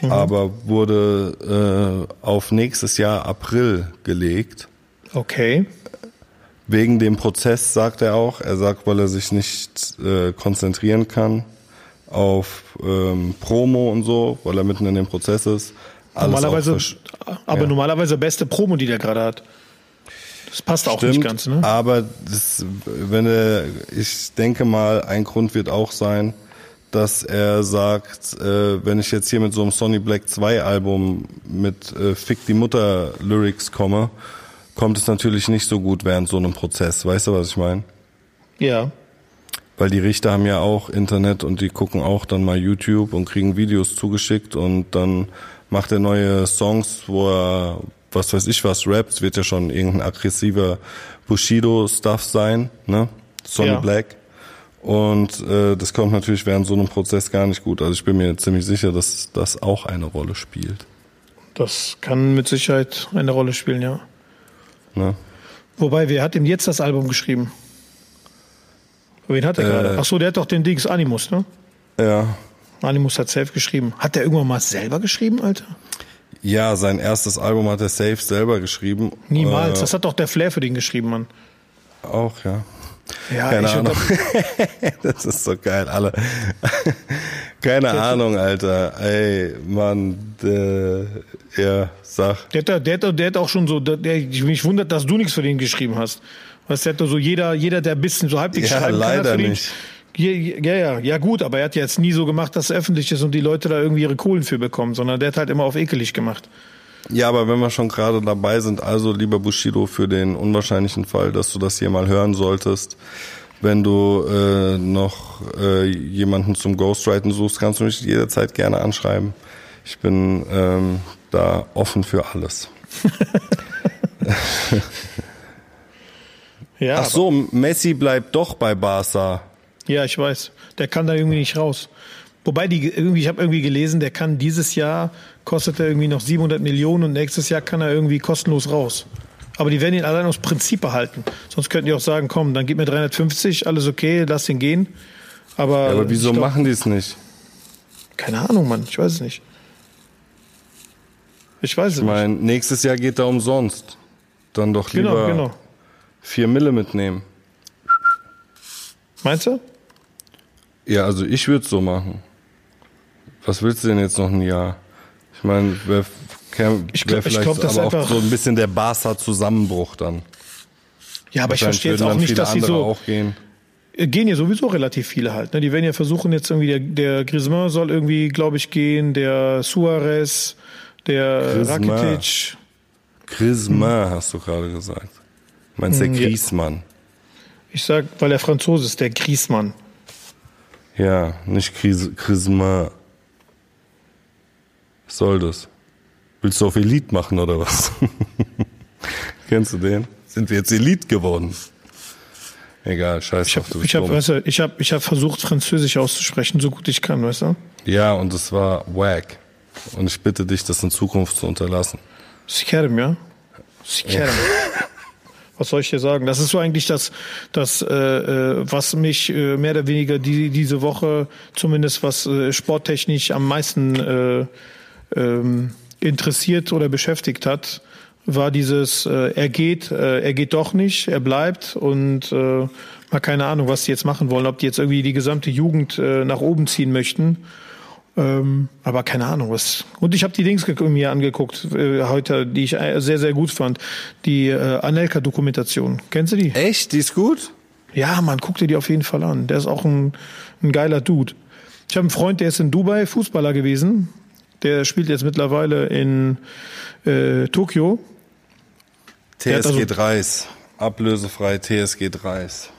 mhm. aber wurde äh, auf nächstes Jahr April gelegt. Okay. Wegen dem Prozess sagt er auch. Er sagt, weil er sich nicht äh, konzentrieren kann auf ähm, Promo und so, weil er mitten in dem Prozess ist. Normalerweise, aber ja. normalerweise beste Promo, die der gerade hat. Das passt auch Stimmt, nicht ganz, ne? Aber das, wenn er, ich denke mal, ein Grund wird auch sein, dass er sagt, äh, wenn ich jetzt hier mit so einem Sonny Black 2 Album mit äh, Fick die Mutter Lyrics komme kommt es natürlich nicht so gut während so einem Prozess. Weißt du, was ich meine? Ja. Weil die Richter haben ja auch Internet und die gucken auch dann mal YouTube und kriegen Videos zugeschickt und dann macht er neue Songs, wo er, was weiß ich was, rappt, wird ja schon irgendein aggressiver Bushido-Stuff sein, ne? Sonny Ja. Black. Und äh, das kommt natürlich während so einem Prozess gar nicht gut. Also ich bin mir ziemlich sicher, dass das auch eine Rolle spielt. Das kann mit Sicherheit eine Rolle spielen, ja. Ne? Wobei, wer hat ihm jetzt das Album geschrieben? Wen hat er Äh. gerade? Ach so, der hat doch den Dings Animus, ne? Ja. Animus hat safe geschrieben. Hat der irgendwann mal selber geschrieben, Alter? Ja, sein erstes Album hat er safe selber geschrieben. Niemals. Äh, Das hat doch der Flair für den geschrieben, Mann. auch, ja. Ja, Keine Ahnung. das ist so geil, alle. Keine Ahnung, Alter. Ey, Mann, äh, ja, sag. Der hat, der, hat, der hat auch schon so, der, der, ich mich wundert, dass du nichts für den geschrieben hast. Weißt du, der hat so jeder, jeder, der ein bisschen so halbwegs Ja, schreiben kann, hat leider für den, nicht. Ja, ja, ja, ja, gut, aber er hat ja jetzt nie so gemacht, dass es öffentlich ist und die Leute da irgendwie ihre Kohlen für bekommen, sondern der hat halt immer auf ekelig gemacht. Ja, aber wenn wir schon gerade dabei sind, also lieber Bushido, für den unwahrscheinlichen Fall, dass du das hier mal hören solltest, wenn du äh, noch äh, jemanden zum Ghostwriten suchst, kannst du mich jederzeit gerne anschreiben. Ich bin ähm, da offen für alles. Ja, Ach so, Messi bleibt doch bei Barca. Ja, ich weiß. Der kann da irgendwie nicht raus. Wobei die irgendwie, ich habe irgendwie gelesen, der kann dieses Jahr kostet er irgendwie noch 700 Millionen und nächstes Jahr kann er irgendwie kostenlos raus. Aber die werden ihn allein aus Prinzip behalten. Sonst könnten die auch sagen, komm, dann gib mir 350, alles okay, lass ihn gehen. Aber, Ja, aber wieso glaub- machen die es nicht? Keine Ahnung, Mann, ich weiß es nicht. Ich weiß es Ich meine, nächstes Jahr geht er umsonst. Dann doch nicht. Genau, lieber genau. vier Mille mitnehmen. Meinst du? Ja, also ich würde so machen. Was willst du denn jetzt noch ein Jahr? Ich meine, wäre wär Ich glaub- ich vielleicht glaub, das aber ist auch so ein bisschen der Barca-Zusammenbruch dann. Ja, aber ich verstehe jetzt auch nicht, dass die andere so. auch gehen. gehen ja sowieso relativ viele halt. Ne? Die werden ja versuchen jetzt irgendwie, der, der Griezmann soll irgendwie, glaube ich, gehen, der Suarez, der Griezmann. Rakitic. Griezmann hast du gerade gesagt. Meinst der Mm, ja. Griezmann? Ich sag, weil er Franzose ist, der Griezmann. Ja, nicht Gries- Griezmann. Was soll das? Willst du auf Elite machen oder was? Kennst du den? Sind wir jetzt Elite geworden? Egal, scheiß Ich drauf, habe du ich hab, dumm. weißt du, ich hab, ich hab versucht, Französisch auszusprechen, so gut ich kann, weißt du? Ja, und es war wack. Und ich bitte dich, das in Zukunft zu unterlassen. Sikerem, ja? Sikerem. Was soll ich dir sagen? Das ist so eigentlich das, das äh, äh, was mich äh, mehr oder weniger die, diese Woche, zumindest was äh, sporttechnisch am meisten äh, ähm, interessiert oder beschäftigt hat, war dieses, äh, er geht, äh, er geht doch nicht, er bleibt und äh, mal keine Ahnung, was die jetzt machen wollen, ob die jetzt irgendwie die gesamte Jugend äh, nach oben ziehen möchten. Ähm, aber keine Ahnung was. Und ich habe die Dings mir angeguckt äh, heute, die ich äh, sehr sehr gut fand. Die äh, Anelka-Dokumentation. Kennst du die? Echt? Die ist gut? Ja, man guck dir die auf jeden Fall an. Der ist auch ein, ein geiler Dude. Ich habe einen Freund, der ist in Dubai Fußballer gewesen. Der spielt jetzt mittlerweile in äh, Tokio. TSG also- Dreis. Ablösefrei TSG Dreis.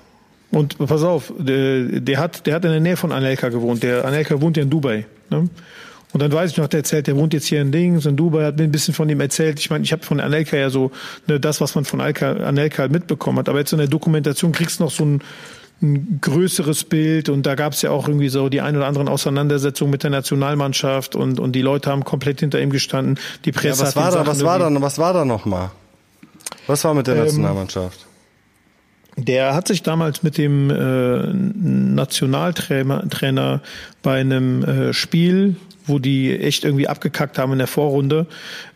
Und pass auf, der, der hat, der hat in der Nähe von Anelka gewohnt. Der Anelka wohnt ja in Dubai. Ne? Und dann weiß ich noch, der erzählt, der wohnt jetzt hier in Dings, in Dubai, hat mir ein bisschen von ihm erzählt. Ich meine, ich habe von Anelka ja so ne, das, was man von Anelka, Anelka halt mitbekommen hat. Aber jetzt in der Dokumentation kriegst du noch so ein, ein größeres Bild und da gab es ja auch irgendwie so die ein oder anderen Auseinandersetzungen mit der Nationalmannschaft und, und die Leute haben komplett hinter ihm gestanden. Die Ja, Presse was hat war da, Sachen was war da, was war da noch mal? Was war mit der Ähm, Nationalmannschaft? Der hat sich damals mit dem äh, Nationaltrainer Trainer bei einem äh, Spiel, wo die echt irgendwie abgekackt haben in der Vorrunde,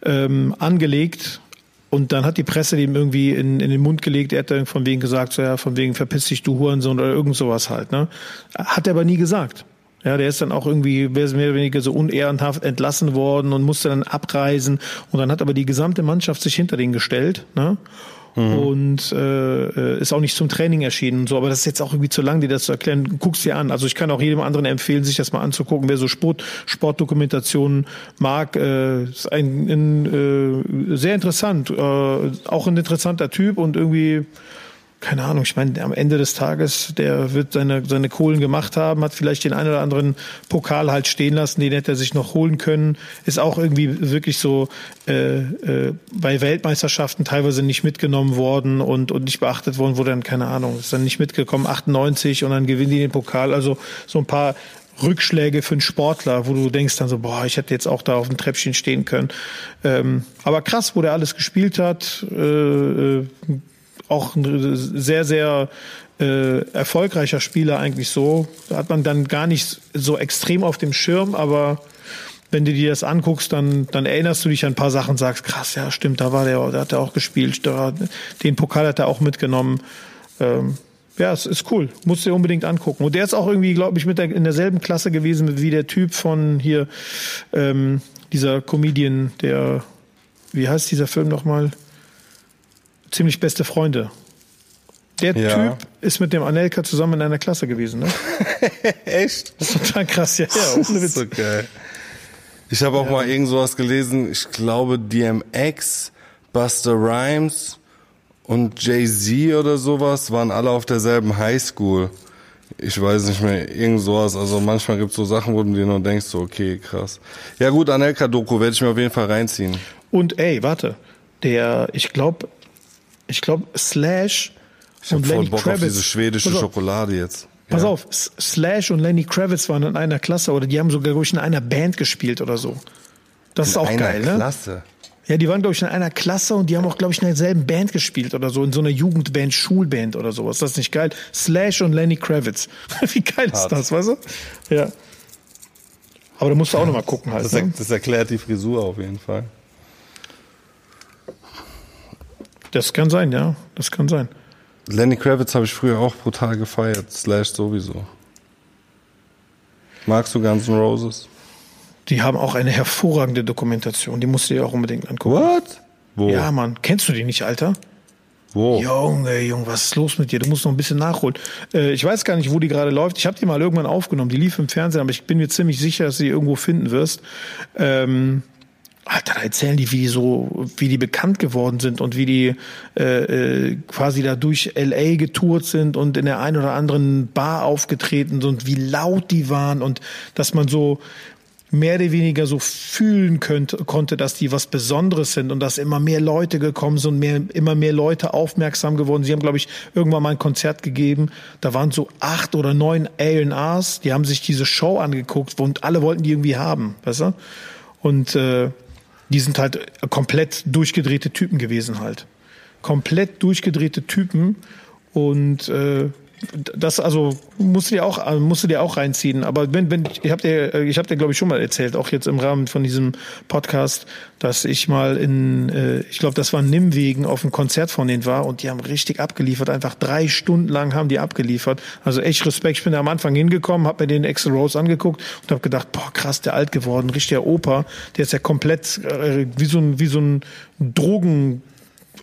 ähm, angelegt. Und dann hat die Presse dem irgendwie in, in den Mund gelegt, er hat dann von wegen gesagt, so ja, von wegen verpiss dich, du Hurensohn oder irgend sowas halt. Ne? Hat er aber nie gesagt. Ja, der ist dann auch irgendwie mehr oder weniger so unehrenhaft entlassen worden und musste dann abreisen. Und dann hat aber die gesamte Mannschaft sich hinter den gestellt. Ne? Mhm. und äh, ist auch nicht zum Training erschienen und so, aber das ist jetzt auch irgendwie zu lang, dir das zu erklären. Guck's dir an. Also ich kann auch jedem anderen empfehlen, sich das mal anzugucken, wer so Sport, Sportdokumentationen mag. Äh, ist ein, ein äh, sehr interessant, äh, auch ein interessanter Typ und irgendwie keine Ahnung, ich meine, am Ende des Tages, der wird seine, seine Kohlen gemacht haben, hat vielleicht den einen oder anderen Pokal halt stehen lassen, den hätte er sich noch holen können. Ist auch irgendwie wirklich so äh, äh, bei Weltmeisterschaften teilweise nicht mitgenommen worden und, und nicht beachtet worden, wo dann, keine Ahnung, ist dann nicht mitgekommen, 98 und dann gewinnen die den Pokal. Also so ein paar Rückschläge für einen Sportler, wo du denkst dann so, boah, ich hätte jetzt auch da auf dem Treppchen stehen können. Ähm, aber krass, wo der alles gespielt hat. Äh, äh auch ein sehr, sehr äh, erfolgreicher Spieler eigentlich so. Da hat man dann gar nicht so extrem auf dem Schirm, aber wenn du dir das anguckst, dann, dann erinnerst du dich an ein paar Sachen, sagst, krass, ja, stimmt, da war der, da hat er auch gespielt, da, den Pokal hat er auch mitgenommen. Ähm, ja, es ist cool. Musst du dir unbedingt angucken. Und der ist auch irgendwie, glaube ich, mit der, in derselben Klasse gewesen wie der Typ von hier, ähm, dieser Comedian, der, wie heißt dieser Film nochmal? Ziemlich beste Freunde. Der ja. Typ ist mit dem Anelka zusammen in einer Klasse gewesen, ne? Echt? Das ist total krass, ja. ja das ist so geil. Ich habe auch ja. mal irgend sowas gelesen, ich glaube DMX, Buster Rhymes und Jay-Z oder sowas waren alle auf derselben Highschool. Ich weiß nicht mehr, irgend sowas. Also manchmal gibt es so Sachen, wo du dir nur denkst, so, okay, krass. Ja gut, Anelka-Doku werde ich mir auf jeden Fall reinziehen. Und ey, warte, der, ich glaube, ich glaube, Slash ich und Lenny Bock Kravitz. Auf diese schwedische auf, Schokolade jetzt. Pass ja. auf, Slash und Lenny Kravitz waren in einer Klasse oder die haben sogar, glaube ich, in einer Band gespielt oder so. Das in ist auch geil, ne? Klasse. Ja, die waren, glaube ich, in einer Klasse und die haben auch, glaube ich, in derselben Band gespielt oder so, in so einer Jugendband, Schulband oder sowas. Das ist nicht geil. Slash und Lenny Kravitz. Wie geil Hart. ist das, weißt du? Ja. Aber da musst du auch ja, noch mal gucken halt. Das, ne? das erklärt die Frisur auf jeden Fall. Das kann sein, ja. Das kann sein. Lenny Kravitz habe ich früher auch brutal gefeiert. Slash sowieso. Magst du Guns N' Roses? Die haben auch eine hervorragende Dokumentation. Die musst du dir auch unbedingt angucken. What? Wo? Ja, Mann. Kennst du die nicht, Alter? Wo? Junge, Junge, was ist los mit dir? Du musst noch ein bisschen nachholen. Äh, ich weiß gar nicht, wo die gerade läuft. Ich habe die mal irgendwann aufgenommen. Die lief im Fernsehen, aber ich bin mir ziemlich sicher, dass du die irgendwo finden wirst. Ähm, Alter, da erzählen die, wie die so, wie die bekannt geworden sind und wie die äh, äh, quasi da durch LA getourt sind und in der einen oder anderen Bar aufgetreten sind wie laut die waren und dass man so mehr oder weniger so fühlen könnte, konnte, dass die was Besonderes sind und dass immer mehr Leute gekommen sind und mehr, immer mehr Leute aufmerksam geworden. Sie haben, glaube ich, irgendwann mal ein Konzert gegeben. Da waren so acht oder neun A&Rs, die haben sich diese Show angeguckt und alle wollten die irgendwie haben, weißt du? Und äh, die sind halt komplett durchgedrehte Typen gewesen halt. Komplett durchgedrehte Typen und äh, das also musst du dir auch äh, musst du dir auch reinziehen. Aber wenn wenn ich habe dir äh, ich habe dir glaube ich schon mal erzählt, auch jetzt im Rahmen von diesem Podcast, dass ich mal in äh, ich glaube das war Nimwegen auf einem Konzert von denen war und die haben richtig abgeliefert. Einfach drei Stunden lang haben die abgeliefert. Also echt Respekt. Ich bin da am Anfang hingekommen, habe mir den Axel Rose angeguckt und habe gedacht, boah krass, der alt geworden, richtiger Opa. Der ist ja komplett äh, wie so ein wie so ein Drogen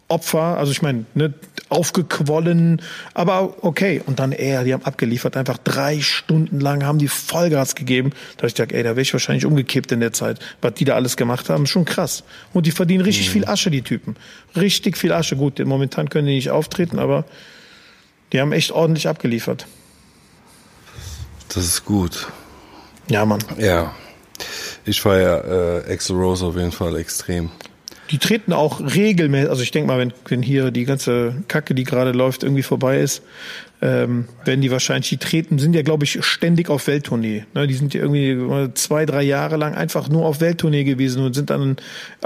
Opfer, also ich meine, ne, aufgequollen, aber okay. Und dann er, die haben abgeliefert, einfach drei Stunden lang haben die Vollgas gegeben. Da ich gedacht, ey, da wäre ich wahrscheinlich umgekippt in der Zeit. Was die da alles gemacht haben, schon krass. Und die verdienen richtig mhm. viel Asche, die Typen. Richtig viel Asche. Gut, momentan können die nicht auftreten, aber die haben echt ordentlich abgeliefert. Das ist gut. Ja, Mann. Ja. Ich feiere äh, Axel Rose auf jeden Fall extrem. Die treten auch regelmäßig, also ich denke mal, wenn, wenn hier die ganze Kacke, die gerade läuft, irgendwie vorbei ist, ähm, werden die wahrscheinlich, die treten, sind ja, glaube ich, ständig auf Welttournee. Ne, die sind ja irgendwie zwei, drei Jahre lang einfach nur auf Welttournee gewesen und sind dann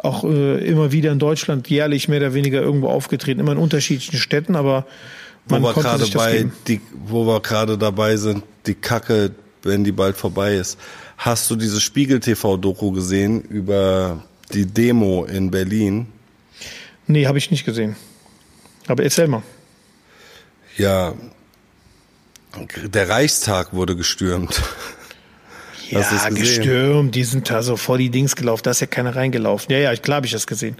auch äh, immer wieder in Deutschland jährlich mehr oder weniger irgendwo aufgetreten, immer in unterschiedlichen Städten, aber man wo wir gerade bei die, wo wir gerade dabei sind, die Kacke, wenn die bald vorbei ist. Hast du diese Spiegel TV Doku gesehen über die Demo in Berlin? Nee, habe ich nicht gesehen. Aber erzähl mal. Ja, der Reichstag wurde gestürmt. Ja, gestürmt. Die sind da so vor die Dings gelaufen. Da ist ja keiner reingelaufen. Ja, ja, klar habe ich das gesehen.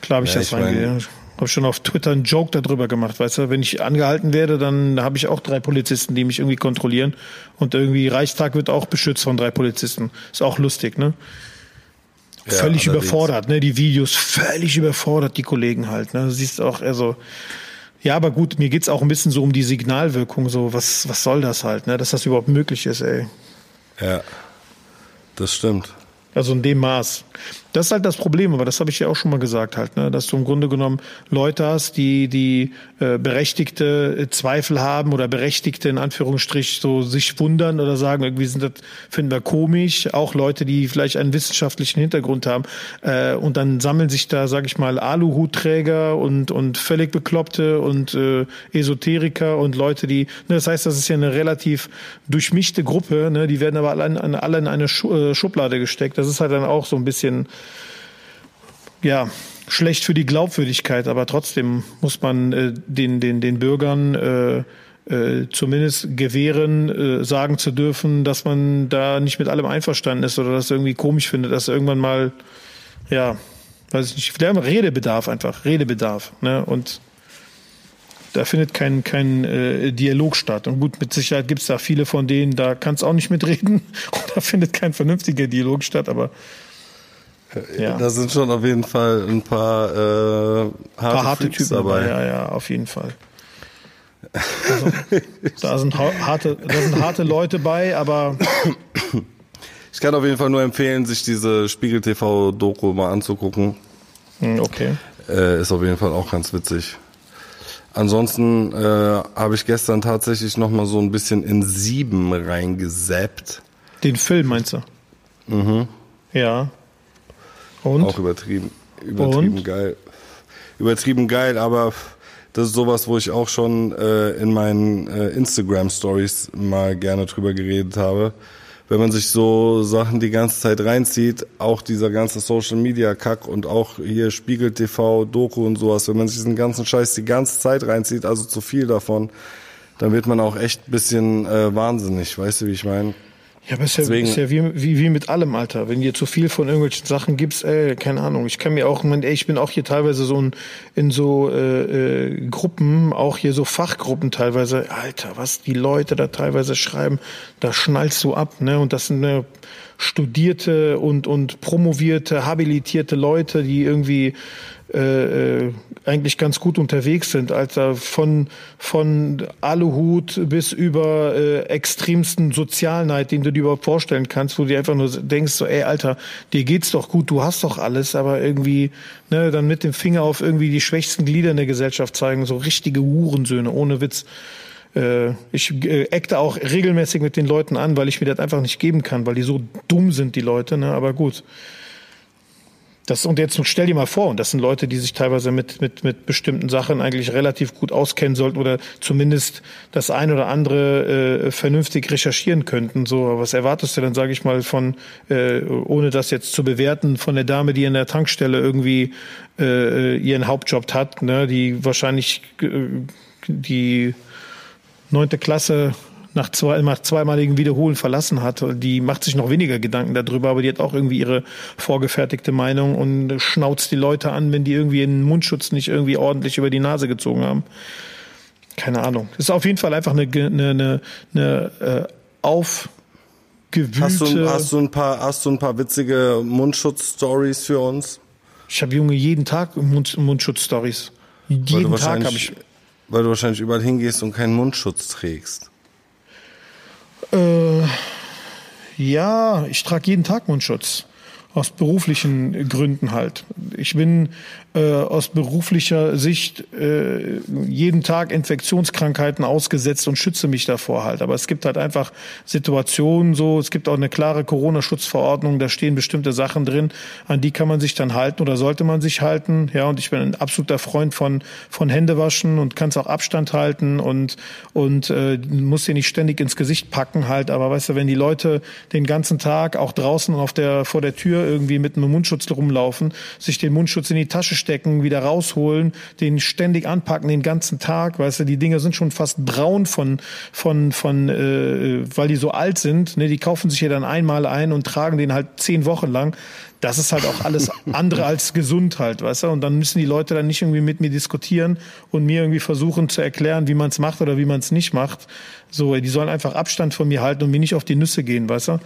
Klar habe ich ja, das ich reingelaufen. Habe schon auf Twitter einen Joke darüber gemacht, weißt du, wenn ich angehalten werde, dann habe ich auch drei Polizisten, die mich irgendwie kontrollieren und irgendwie Reichstag wird auch beschützt von drei Polizisten. Ist auch lustig, ne? Ja, völlig allerdings. überfordert, ne? Die Videos völlig überfordert, die Kollegen halt, ne? Du siehst auch, also ja, aber gut, mir geht's auch ein bisschen so um die Signalwirkung, so was was soll das halt, ne? Dass das überhaupt möglich ist, ey. Ja. Das stimmt. Also in dem Maß. Das ist halt das Problem, aber das habe ich ja auch schon mal gesagt halt, ne? dass du im Grunde genommen Leute hast, die die äh, berechtigte äh, Zweifel haben oder berechtigte in Anführungsstrich so sich wundern oder sagen, irgendwie sind das finden wir komisch. Auch Leute, die vielleicht einen wissenschaftlichen Hintergrund haben äh, und dann sammeln sich da, sage ich mal, Aluhutträger und und völlig Bekloppte und äh, Esoteriker und Leute, die. Ne, das heißt, das ist ja eine relativ durchmischte Gruppe. Ne? Die werden aber alle, alle in eine äh, Schublade gesteckt. Das ist halt dann auch so ein bisschen ja, schlecht für die Glaubwürdigkeit, aber trotzdem muss man äh, den, den, den Bürgern äh, äh, zumindest gewähren, äh, sagen zu dürfen, dass man da nicht mit allem einverstanden ist oder das irgendwie komisch findet, dass irgendwann mal, ja, weiß ich nicht, haben Redebedarf einfach, Redebedarf. Ne? Und da findet kein, kein äh, Dialog statt. Und gut, mit Sicherheit gibt es da viele von denen, da kannst auch nicht mitreden. Da findet kein vernünftiger Dialog statt, aber ja. Da sind schon auf jeden Fall ein paar, äh, harte, paar harte Typen dabei. Ja, ja, auf jeden Fall. Also, da, sind harte, da sind harte Leute bei, aber. Ich kann auf jeden Fall nur empfehlen, sich diese Spiegel TV Doku mal anzugucken. Hm, okay. Äh, ist auf jeden Fall auch ganz witzig. Ansonsten äh, habe ich gestern tatsächlich noch mal so ein bisschen in Sieben reingesappt. Den Film meinst du? Mhm. Ja. Und? Auch übertrieben, übertrieben Und? geil. Übertrieben geil, aber das ist sowas, wo ich auch schon äh, in meinen äh, Instagram Stories mal gerne drüber geredet habe. Wenn man sich so Sachen die ganze Zeit reinzieht, auch dieser ganze Social Media Kack und auch hier Spiegel TV, Doku und sowas, wenn man sich diesen ganzen Scheiß die ganze Zeit reinzieht, also zu viel davon, dann wird man auch echt ein bisschen äh, wahnsinnig, weißt du, wie ich meine? Ja, aber ist ja, ist ja wie, wie, wie mit allem, Alter. Wenn dir zu viel von irgendwelchen Sachen gibst, ey, keine Ahnung. Ich kann mir auch, ey, ich bin auch hier teilweise so in, in so äh, äh, Gruppen, auch hier so Fachgruppen teilweise. Alter, was die Leute da teilweise schreiben, da schnallst du ab, ne? Und das sind eine studierte und und promovierte, habilitierte Leute, die irgendwie äh, äh, eigentlich ganz gut unterwegs sind, Alter. Von, von Aluhut bis über äh, extremsten Sozialneid, den du dir überhaupt vorstellen kannst, wo du dir einfach nur denkst, so, ey, Alter, dir geht's doch gut, du hast doch alles, aber irgendwie, ne, dann mit dem Finger auf irgendwie die schwächsten Glieder in der Gesellschaft zeigen, so richtige Hurensöhne, ohne Witz. Äh, ich äh, eckte auch regelmäßig mit den Leuten an, weil ich mir das einfach nicht geben kann, weil die so dumm sind, die Leute, ne, aber gut. Das, und jetzt stell dir mal vor, und das sind Leute, die sich teilweise mit, mit, mit bestimmten Sachen eigentlich relativ gut auskennen sollten oder zumindest das ein oder andere äh, vernünftig recherchieren könnten. So, was erwartest du denn, sage ich mal, von, äh, ohne das jetzt zu bewerten, von der Dame, die in der Tankstelle irgendwie äh, ihren Hauptjob hat, ne, die wahrscheinlich äh, die neunte Klasse nach, zwei, nach zweimaligen Wiederholen verlassen hat. Die macht sich noch weniger Gedanken darüber, aber die hat auch irgendwie ihre vorgefertigte Meinung und schnauzt die Leute an, wenn die irgendwie einen Mundschutz nicht irgendwie ordentlich über die Nase gezogen haben. Keine Ahnung. Das ist auf jeden Fall einfach eine, eine, eine, eine äh, aufgewühlte... Hast du, hast, du ein paar, hast du ein paar witzige Mundschutz-Stories für uns? Ich habe Junge jeden Tag Mund, Mundschutz-Stories. Jeden Tag habe ich... Weil du wahrscheinlich überall hingehst und keinen Mundschutz trägst. Äh, ja, ich trage jeden Tag Mundschutz. Aus beruflichen Gründen halt. Ich bin äh, aus beruflicher Sicht äh, jeden Tag Infektionskrankheiten ausgesetzt und schütze mich davor halt. Aber es gibt halt einfach Situationen so, es gibt auch eine klare Corona-Schutzverordnung, da stehen bestimmte Sachen drin, an die kann man sich dann halten oder sollte man sich halten. Ja, und ich bin ein absoluter Freund von, von Händewaschen und kannst auch Abstand halten und, und äh, muss dir nicht ständig ins Gesicht packen halt. Aber weißt du, wenn die Leute den ganzen Tag auch draußen auf der, vor der Tür irgendwie mit einem Mundschutz rumlaufen, sich den Mundschutz in die Tasche stecken, wieder rausholen, den ständig anpacken den ganzen Tag, weißt du, die Dinge sind schon fast braun von von von äh, weil die so alt sind, ne, die kaufen sich ja dann einmal ein und tragen den halt zehn Wochen lang das ist halt auch alles andere als gesund halt, weißt du? Und dann müssen die Leute dann nicht irgendwie mit mir diskutieren und mir irgendwie versuchen zu erklären, wie man es macht oder wie man es nicht macht. So, die sollen einfach Abstand von mir halten und mir nicht auf die Nüsse gehen, weißt du?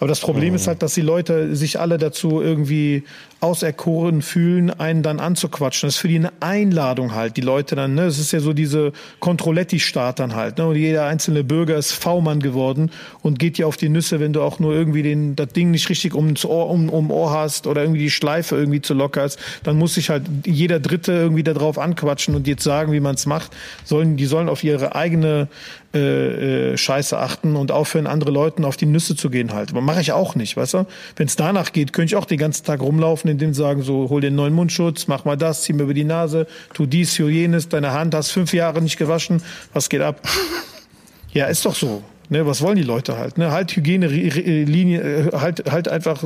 Aber das Problem ist halt, dass die Leute sich alle dazu irgendwie auserkoren fühlen, einen dann anzuquatschen. Das ist für die eine Einladung halt, die Leute dann, ne? Es ist ja so diese Controletti-Staat dann halt, ne? Und jeder einzelne Bürger ist V-Mann geworden und geht dir auf die Nüsse, wenn du auch nur irgendwie den, das Ding nicht richtig um, Ohr, um, um Ohr hast oder irgendwie die Schleife irgendwie zu locker ist. Dann muss sich halt jeder Dritte irgendwie darauf anquatschen und jetzt sagen, wie man es macht. Sollen, die sollen auf ihre eigene äh, äh, Scheiße achten und aufhören, andere Leuten auf die Nüsse zu gehen halt. Aber mache ich auch nicht, weißt du? Wenn es danach geht, könnte ich auch den ganzen Tag rumlaufen, indem sie sagen, so hol einen neuen Mundschutz, mach mal das, zieh mir über die Nase, tu dies, tu jenes, deine Hand hast fünf Jahre nicht gewaschen, was geht ab? Ja, ist doch so. Ne, was wollen die Leute halt? Ne? Halt Hygienelinie, äh, halt, halt einfach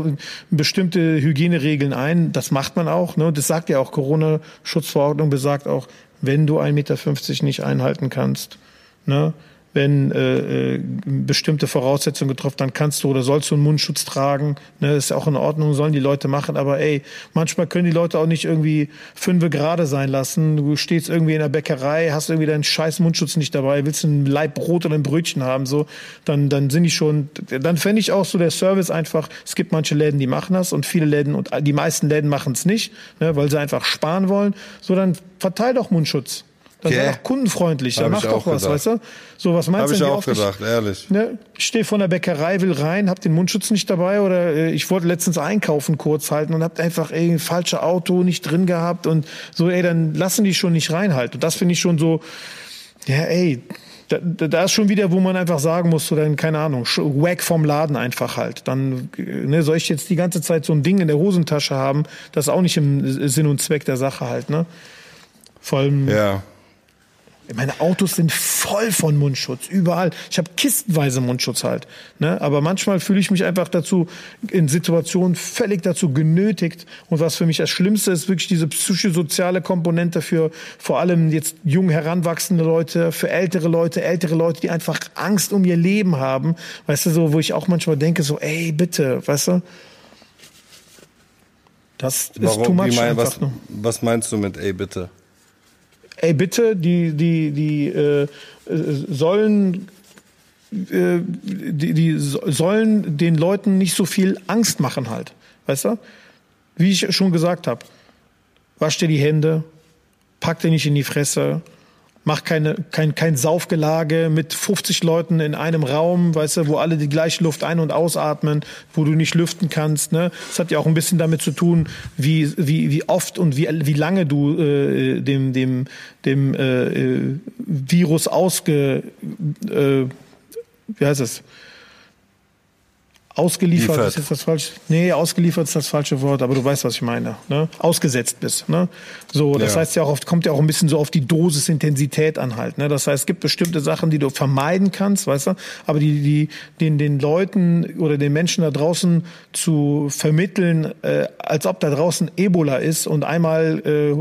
bestimmte Hygieneregeln ein. Das macht man auch. Ne? Das sagt ja auch Corona-Schutzverordnung besagt auch, wenn du 1,50 Meter nicht einhalten kannst, ne, wenn äh, äh, bestimmte Voraussetzungen getroffen, dann kannst du oder sollst du einen Mundschutz tragen. Ne, ist auch in Ordnung, sollen die Leute machen. Aber ey, manchmal können die Leute auch nicht irgendwie fünfe gerade sein lassen. Du stehst irgendwie in der Bäckerei, hast irgendwie deinen scheiß Mundschutz nicht dabei, willst ein Leib Brot oder ein Brötchen haben, so, dann, dann sind die schon, dann fände ich auch so der Service einfach, es gibt manche Läden, die machen das und viele Läden und die meisten Läden machen es nicht, ne, weil sie einfach sparen wollen. So, dann verteil doch Mundschutz. Dann okay. sei doch kundenfreundlich, dann mach doch was, gedacht. weißt du? So, was meinst hab du? Habe ich auch gedacht, ich, ehrlich. Ne, ich stehe vor der Bäckerei, will rein, hab den Mundschutz nicht dabei oder äh, ich wollte letztens einkaufen kurz halten und hab einfach ey, ein falsches Auto nicht drin gehabt und so, ey, dann lassen die schon nicht reinhalten. Und das finde ich schon so, ja, ey, da, da ist schon wieder, wo man einfach sagen muss, so dann, keine Ahnung, wack vom Laden einfach halt. Dann ne, soll ich jetzt die ganze Zeit so ein Ding in der Hosentasche haben, das ist auch nicht im Sinn und Zweck der Sache halt, ne? Vor allem, ja. Meine Autos sind voll von Mundschutz, überall. Ich habe kistenweise Mundschutz halt. Ne? Aber manchmal fühle ich mich einfach dazu, in Situationen völlig dazu genötigt. Und was für mich das Schlimmste ist, wirklich diese psychosoziale Komponente für vor allem jetzt jung heranwachsende Leute, für ältere Leute, ältere Leute, die einfach Angst um ihr Leben haben. Weißt du, so, wo ich auch manchmal denke, so, ey, bitte, weißt du? Das ist Warum, too much mein, was, was meinst du mit, ey, bitte? Ey bitte, die, die, die äh, sollen äh, die, die sollen den Leuten nicht so viel Angst machen halt. Weißt du? Wie ich schon gesagt habe, wasch dir die Hände, pack dir nicht in die Fresse, mach keine, kein, kein Saufgelage mit 50 Leuten in einem Raum, weißt du, wo alle die gleiche Luft ein- und ausatmen, wo du nicht lüften kannst. Ne? Das hat ja auch ein bisschen damit zu tun, wie, wie, wie oft und wie, wie lange du äh, dem, dem, dem äh, äh Virus ausge... Äh, wie heißt es? Ausgeliefert Liefert. ist jetzt das falsche. Nee, ausgeliefert ist das falsche Wort, aber du weißt, was ich meine. Ne? Ausgesetzt bist. Ne? So, das ja. heißt ja auch oft, kommt ja auch ein bisschen so auf die Dosis Intensität an halt. Ne? Das heißt, es gibt bestimmte Sachen, die du vermeiden kannst, weißt du, aber die, die, den, den Leuten oder den Menschen da draußen zu vermitteln, äh, als ob da draußen Ebola ist und einmal äh,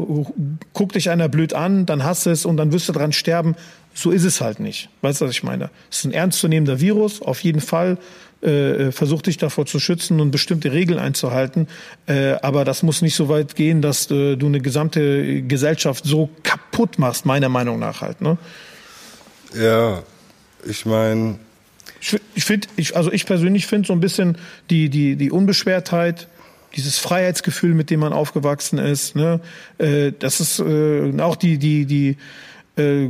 guckt dich einer blöd an, dann hast du es und dann wirst du dran sterben. So ist es halt nicht. Weißt du, was ich meine? Es ist ein ernstzunehmender Virus, auf jeden Fall äh, äh, versucht dich davor zu schützen und bestimmte Regeln einzuhalten. Äh, aber das muss nicht so weit gehen, dass äh, du eine gesamte Gesellschaft so kaputt machst, meiner Meinung nach halt. Ne? Ja, ich meine. Ich, ich finde, ich, also ich persönlich finde so ein bisschen die, die, die Unbeschwertheit, dieses Freiheitsgefühl, mit dem man aufgewachsen ist, ne, äh, das ist äh, auch die, die, die, äh,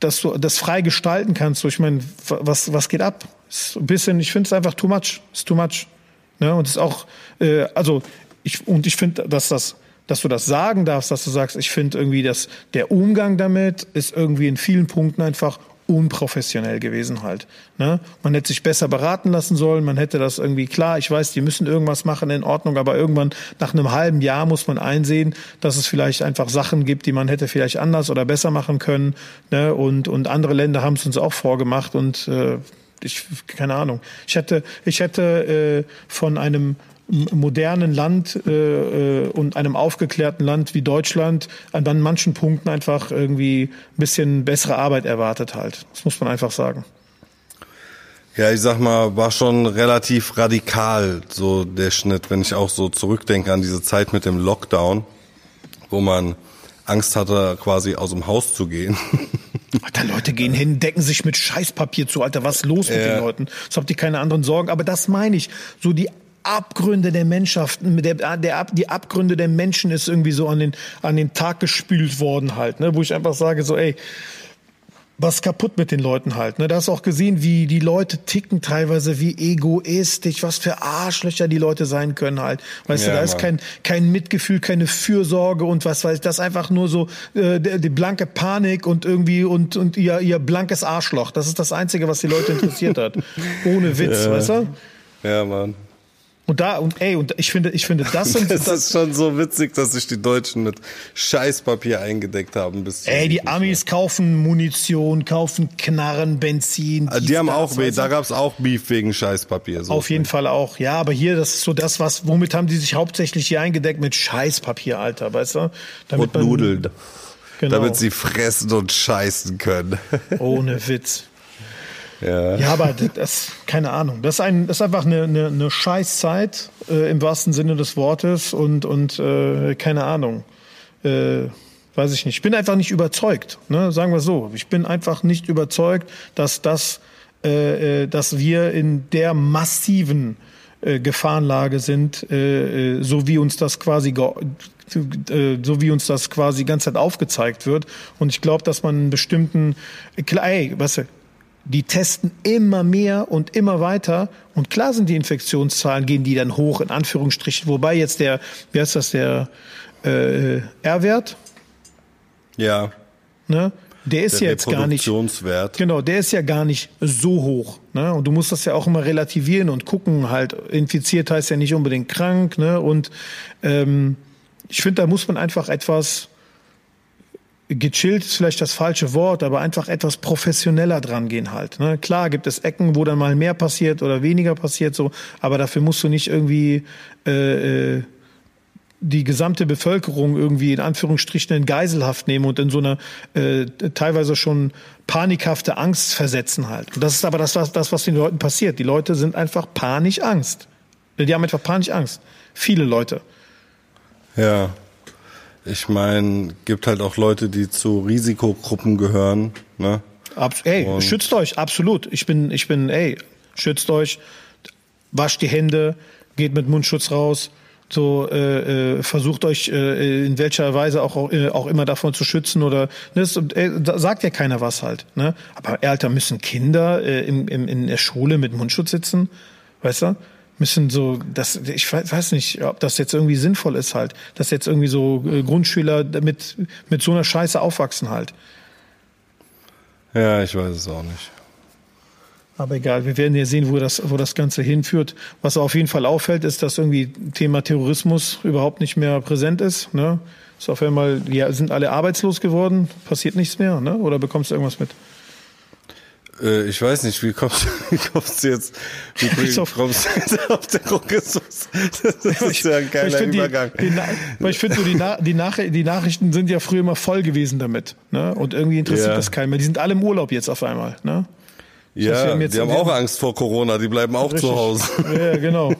dass du das frei gestalten kannst. So, ich meine, was, was geht ab? Ist ein bisschen, ich finde es einfach too much. Ist too much. Ne? Und ist auch, äh, also ich und ich finde, dass das, dass du das sagen darfst, dass du sagst, ich finde irgendwie, dass der Umgang damit ist irgendwie in vielen Punkten einfach unprofessionell gewesen halt. Ne? Man hätte sich besser beraten lassen sollen, man hätte das irgendwie, klar, ich weiß, die müssen irgendwas machen, in Ordnung, aber irgendwann nach einem halben Jahr muss man einsehen, dass es vielleicht einfach Sachen gibt, die man hätte vielleicht anders oder besser machen können. Ne? Und, und andere Länder haben es uns auch vorgemacht und äh, ich, keine Ahnung. Ich hätte, ich hätte äh, von einem modernen Land äh, äh, und einem aufgeklärten Land wie Deutschland an manchen Punkten einfach irgendwie ein bisschen bessere Arbeit erwartet halt. Das muss man einfach sagen. Ja, ich sag mal, war schon relativ radikal so der Schnitt, wenn ich auch so zurückdenke an diese Zeit mit dem Lockdown, wo man Angst hatte, quasi aus dem Haus zu gehen. Alter, Leute gehen hin, decken sich mit Scheißpapier zu, Alter, was ist los mit den Leuten? So habt ihr keine anderen Sorgen. Aber das meine ich. So die Abgründe der Mannschaften, der, der, die Abgründe der Menschen ist irgendwie so an den, an den Tag gespült worden halt, ne? wo ich einfach sage so, ey, was kaputt mit den Leuten halt. Ne? Da hast du auch gesehen, wie die Leute ticken teilweise, wie egoistisch, was für Arschlöcher die Leute sein können halt. Weißt ja, du, da ist kein, kein Mitgefühl, keine Fürsorge und was weiß ich, das ist einfach nur so äh, die, die blanke Panik und irgendwie und, und ihr, ihr blankes Arschloch. Das ist das Einzige, was die Leute interessiert hat. Ohne Witz, ja. weißt du? Ja, Mann. Und da, und ey, und ich finde, ich finde, das sind. das ist schon so witzig, dass sich die Deutschen mit Scheißpapier eingedeckt haben. Bis ey, die Amis mehr. kaufen Munition, kaufen Knarren, Benzin. Ah, die haben auch, da gab's auch Beef wegen Scheißpapier. So Auf jeden nicht. Fall auch. Ja, aber hier, das ist so das, was, womit haben die sich hauptsächlich hier eingedeckt? Mit Scheißpapier, Alter, weißt du? Damit und Nudeln. Genau. Damit sie fressen und scheißen können. Ohne Witz. Ja. ja, aber das, keine Ahnung. Das ist, ein, das ist einfach eine, eine, eine Scheißzeit äh, im wahrsten Sinne des Wortes und, und äh, keine Ahnung. Äh, weiß ich nicht. Ich bin einfach nicht überzeugt. Ne? Sagen wir so. Ich bin einfach nicht überzeugt, dass das, äh, äh dass wir in der massiven äh, Gefahrenlage sind, äh, äh so wie uns das quasi äh, so wie uns das quasi die ganze Zeit aufgezeigt wird. Und ich glaube, dass man einen bestimmten, ey, weißt du, die testen immer mehr und immer weiter. Und klar sind die Infektionszahlen, gehen die dann hoch, in Anführungsstrichen. Wobei jetzt der, wie heißt das, der äh, R-Wert? Ja. Ne? Der ist der ja jetzt gar nicht. Genau, der ist ja gar nicht so hoch. Ne? Und du musst das ja auch immer relativieren und gucken, halt, infiziert heißt ja nicht unbedingt krank, ne? Und ähm, ich finde, da muss man einfach etwas gechillt ist vielleicht das falsche Wort, aber einfach etwas professioneller dran gehen halt. Ne? Klar gibt es Ecken, wo dann mal mehr passiert oder weniger passiert, so, aber dafür musst du nicht irgendwie äh, äh, die gesamte Bevölkerung irgendwie in Anführungsstrichen in Geiselhaft nehmen und in so eine äh, teilweise schon panikhafte Angst versetzen halt. Und das ist aber das, was, das, was den Leuten passiert. Die Leute sind einfach panisch Angst. Die haben einfach panisch Angst. Viele Leute. Ja. Ich meine, gibt halt auch Leute, die zu Risikogruppen gehören. Ne? Abs ey, Und schützt euch, absolut. Ich bin, ich bin, ey, schützt euch, wascht die Hände, geht mit Mundschutz raus. So äh, äh, versucht euch äh, in welcher Weise auch, äh, auch immer davon zu schützen oder ne, das, äh, da sagt ja keiner was halt. Ne? Aber Alter, müssen Kinder äh, im, im, in der Schule mit Mundschutz sitzen, weißt du? Müssen so, das, ich weiß nicht, ob das jetzt irgendwie sinnvoll ist halt, dass jetzt irgendwie so äh, Grundschüler mit, mit so einer Scheiße aufwachsen halt. Ja, ich weiß es auch nicht. Aber egal, wir werden ja sehen, wo das, wo das Ganze hinführt. Was auf jeden Fall auffällt, ist, dass irgendwie Thema Terrorismus überhaupt nicht mehr präsent ist. Ne? Ist auf einmal, ja, sind alle arbeitslos geworden, passiert nichts mehr, ne? Oder bekommst du irgendwas mit? Äh, ich weiß nicht, wie kommst, wie kommst du jetzt, wie kommst du jetzt auf Terrorismus? Das ist ja ein geiler ich Übergang. Die, die, weil ich finde, so die, Na die, Nach die Nachrichten sind ja früher immer voll gewesen damit. Ne? Und irgendwie interessiert ja. das keinen mehr. Die sind alle im Urlaub jetzt auf einmal. Ne? Ja, heißt, haben die haben auch Angst vor Corona, die bleiben auch Richtig. zu Hause. Ja, genau.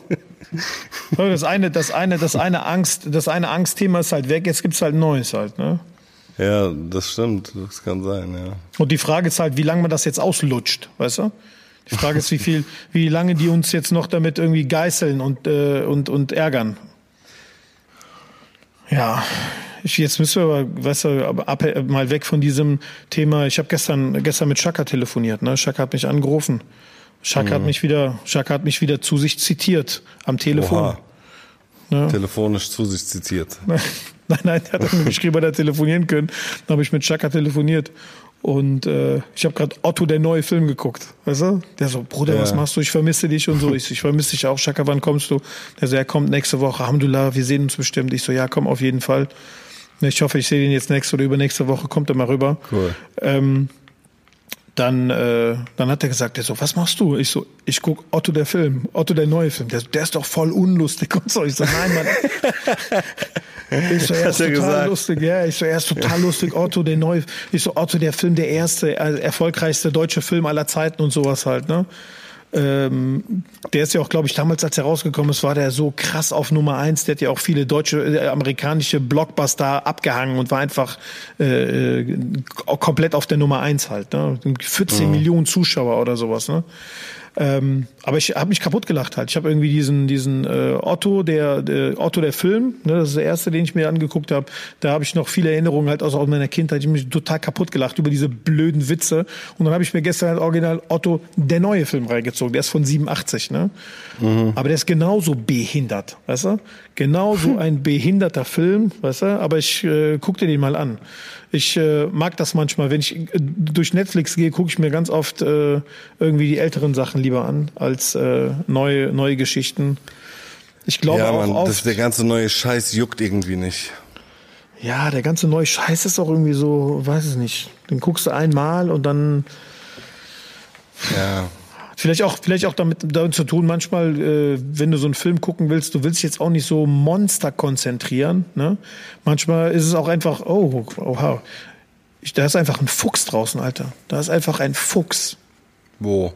Das eine, das eine, das eine Angst, das eine Angstthema ist halt weg, jetzt gibt's halt Neues halt, ne? Ja, das stimmt. Das kann sein, ja. Und die Frage ist halt, wie lange man das jetzt auslutscht, weißt du? Die Frage ist, wie viel, wie lange die uns jetzt noch damit irgendwie geißeln und, äh, und, und ärgern. Ja, ich, jetzt müssen wir aber, weißt du, ab, mal weg von diesem Thema. Ich habe gestern, gestern mit Shaka telefoniert, ne? Shaka hat mich angerufen. Shaka mhm. hat mich wieder, Shaka hat mich wieder zu sich zitiert am Telefon. Ja. Telefonisch zu sich zitiert. Nein, nein, der hat mir geschrieben, er telefonieren können. Dann habe ich mit Chaka telefoniert. Und äh, ich habe gerade Otto, der neue Film geguckt. Weißt du? Der so, Bruder, ja. was machst du? Ich vermisse dich und so. Ich, ich vermisse dich auch. Chaka, wann kommst du? Der so, er kommt nächste Woche. Alhamdulillah, wir sehen uns bestimmt. Ich so, ja, komm auf jeden Fall. Ich hoffe, ich sehe ihn jetzt nächste oder übernächste Woche. Kommt er mal rüber. Cool. Ähm, dann, äh, dann hat er gesagt, der so, was machst du? Ich so, ich guck Otto der Film, Otto der neue Film. Der, der ist doch voll unlustig und so. Ich so, nein, Mann. Ich so, er ist total gesagt. lustig, ja. Ich so, er ist total lustig, Otto, der neue. Ich so, Otto, der Film, der erste, also erfolgreichste deutsche Film aller Zeiten und sowas halt, ne? Ähm, der ist ja auch, glaube ich, damals, als er rausgekommen ist, war der so krass auf Nummer eins. Der hat ja auch viele deutsche, äh, amerikanische Blockbuster abgehangen und war einfach äh, äh komplett auf der Nummer eins halt. Ne? 14 mhm. Millionen Zuschauer oder sowas. Ne? Ähm, aber ich habe mich kaputt gelacht halt. Ich habe irgendwie diesen diesen äh, Otto, der, der Otto der Film, ne, das ist der erste, den ich mir angeguckt habe. Da habe ich noch viele Erinnerungen halt aus, aus meiner Kindheit. Ich habe mich total kaputt gelacht über diese blöden Witze. Und dann habe ich mir gestern halt original Otto der neue Film reingezogen. Der ist von 87, ne? Mhm. Aber der ist genauso behindert, weißt du? Genauso ein behinderter Film, weißt du? Aber ich äh, guck dir den mal an. Ich äh, mag das manchmal, wenn ich äh, durch Netflix gehe, gucke ich mir ganz oft äh, irgendwie die älteren Sachen lieber an als äh, neue neue Geschichten. Ich glaube ja, auch oft, das, der ganze neue Scheiß juckt irgendwie nicht. Ja, der ganze neue Scheiß ist auch irgendwie so, weiß es nicht. Den guckst du einmal und dann. Ja. Vielleicht auch, vielleicht auch damit, damit zu tun, manchmal, äh, wenn du so einen Film gucken willst, du willst dich jetzt auch nicht so Monster konzentrieren. Ne? Manchmal ist es auch einfach, oh, oha, ich, da ist einfach ein Fuchs draußen, Alter. Da ist einfach ein Fuchs. Wo?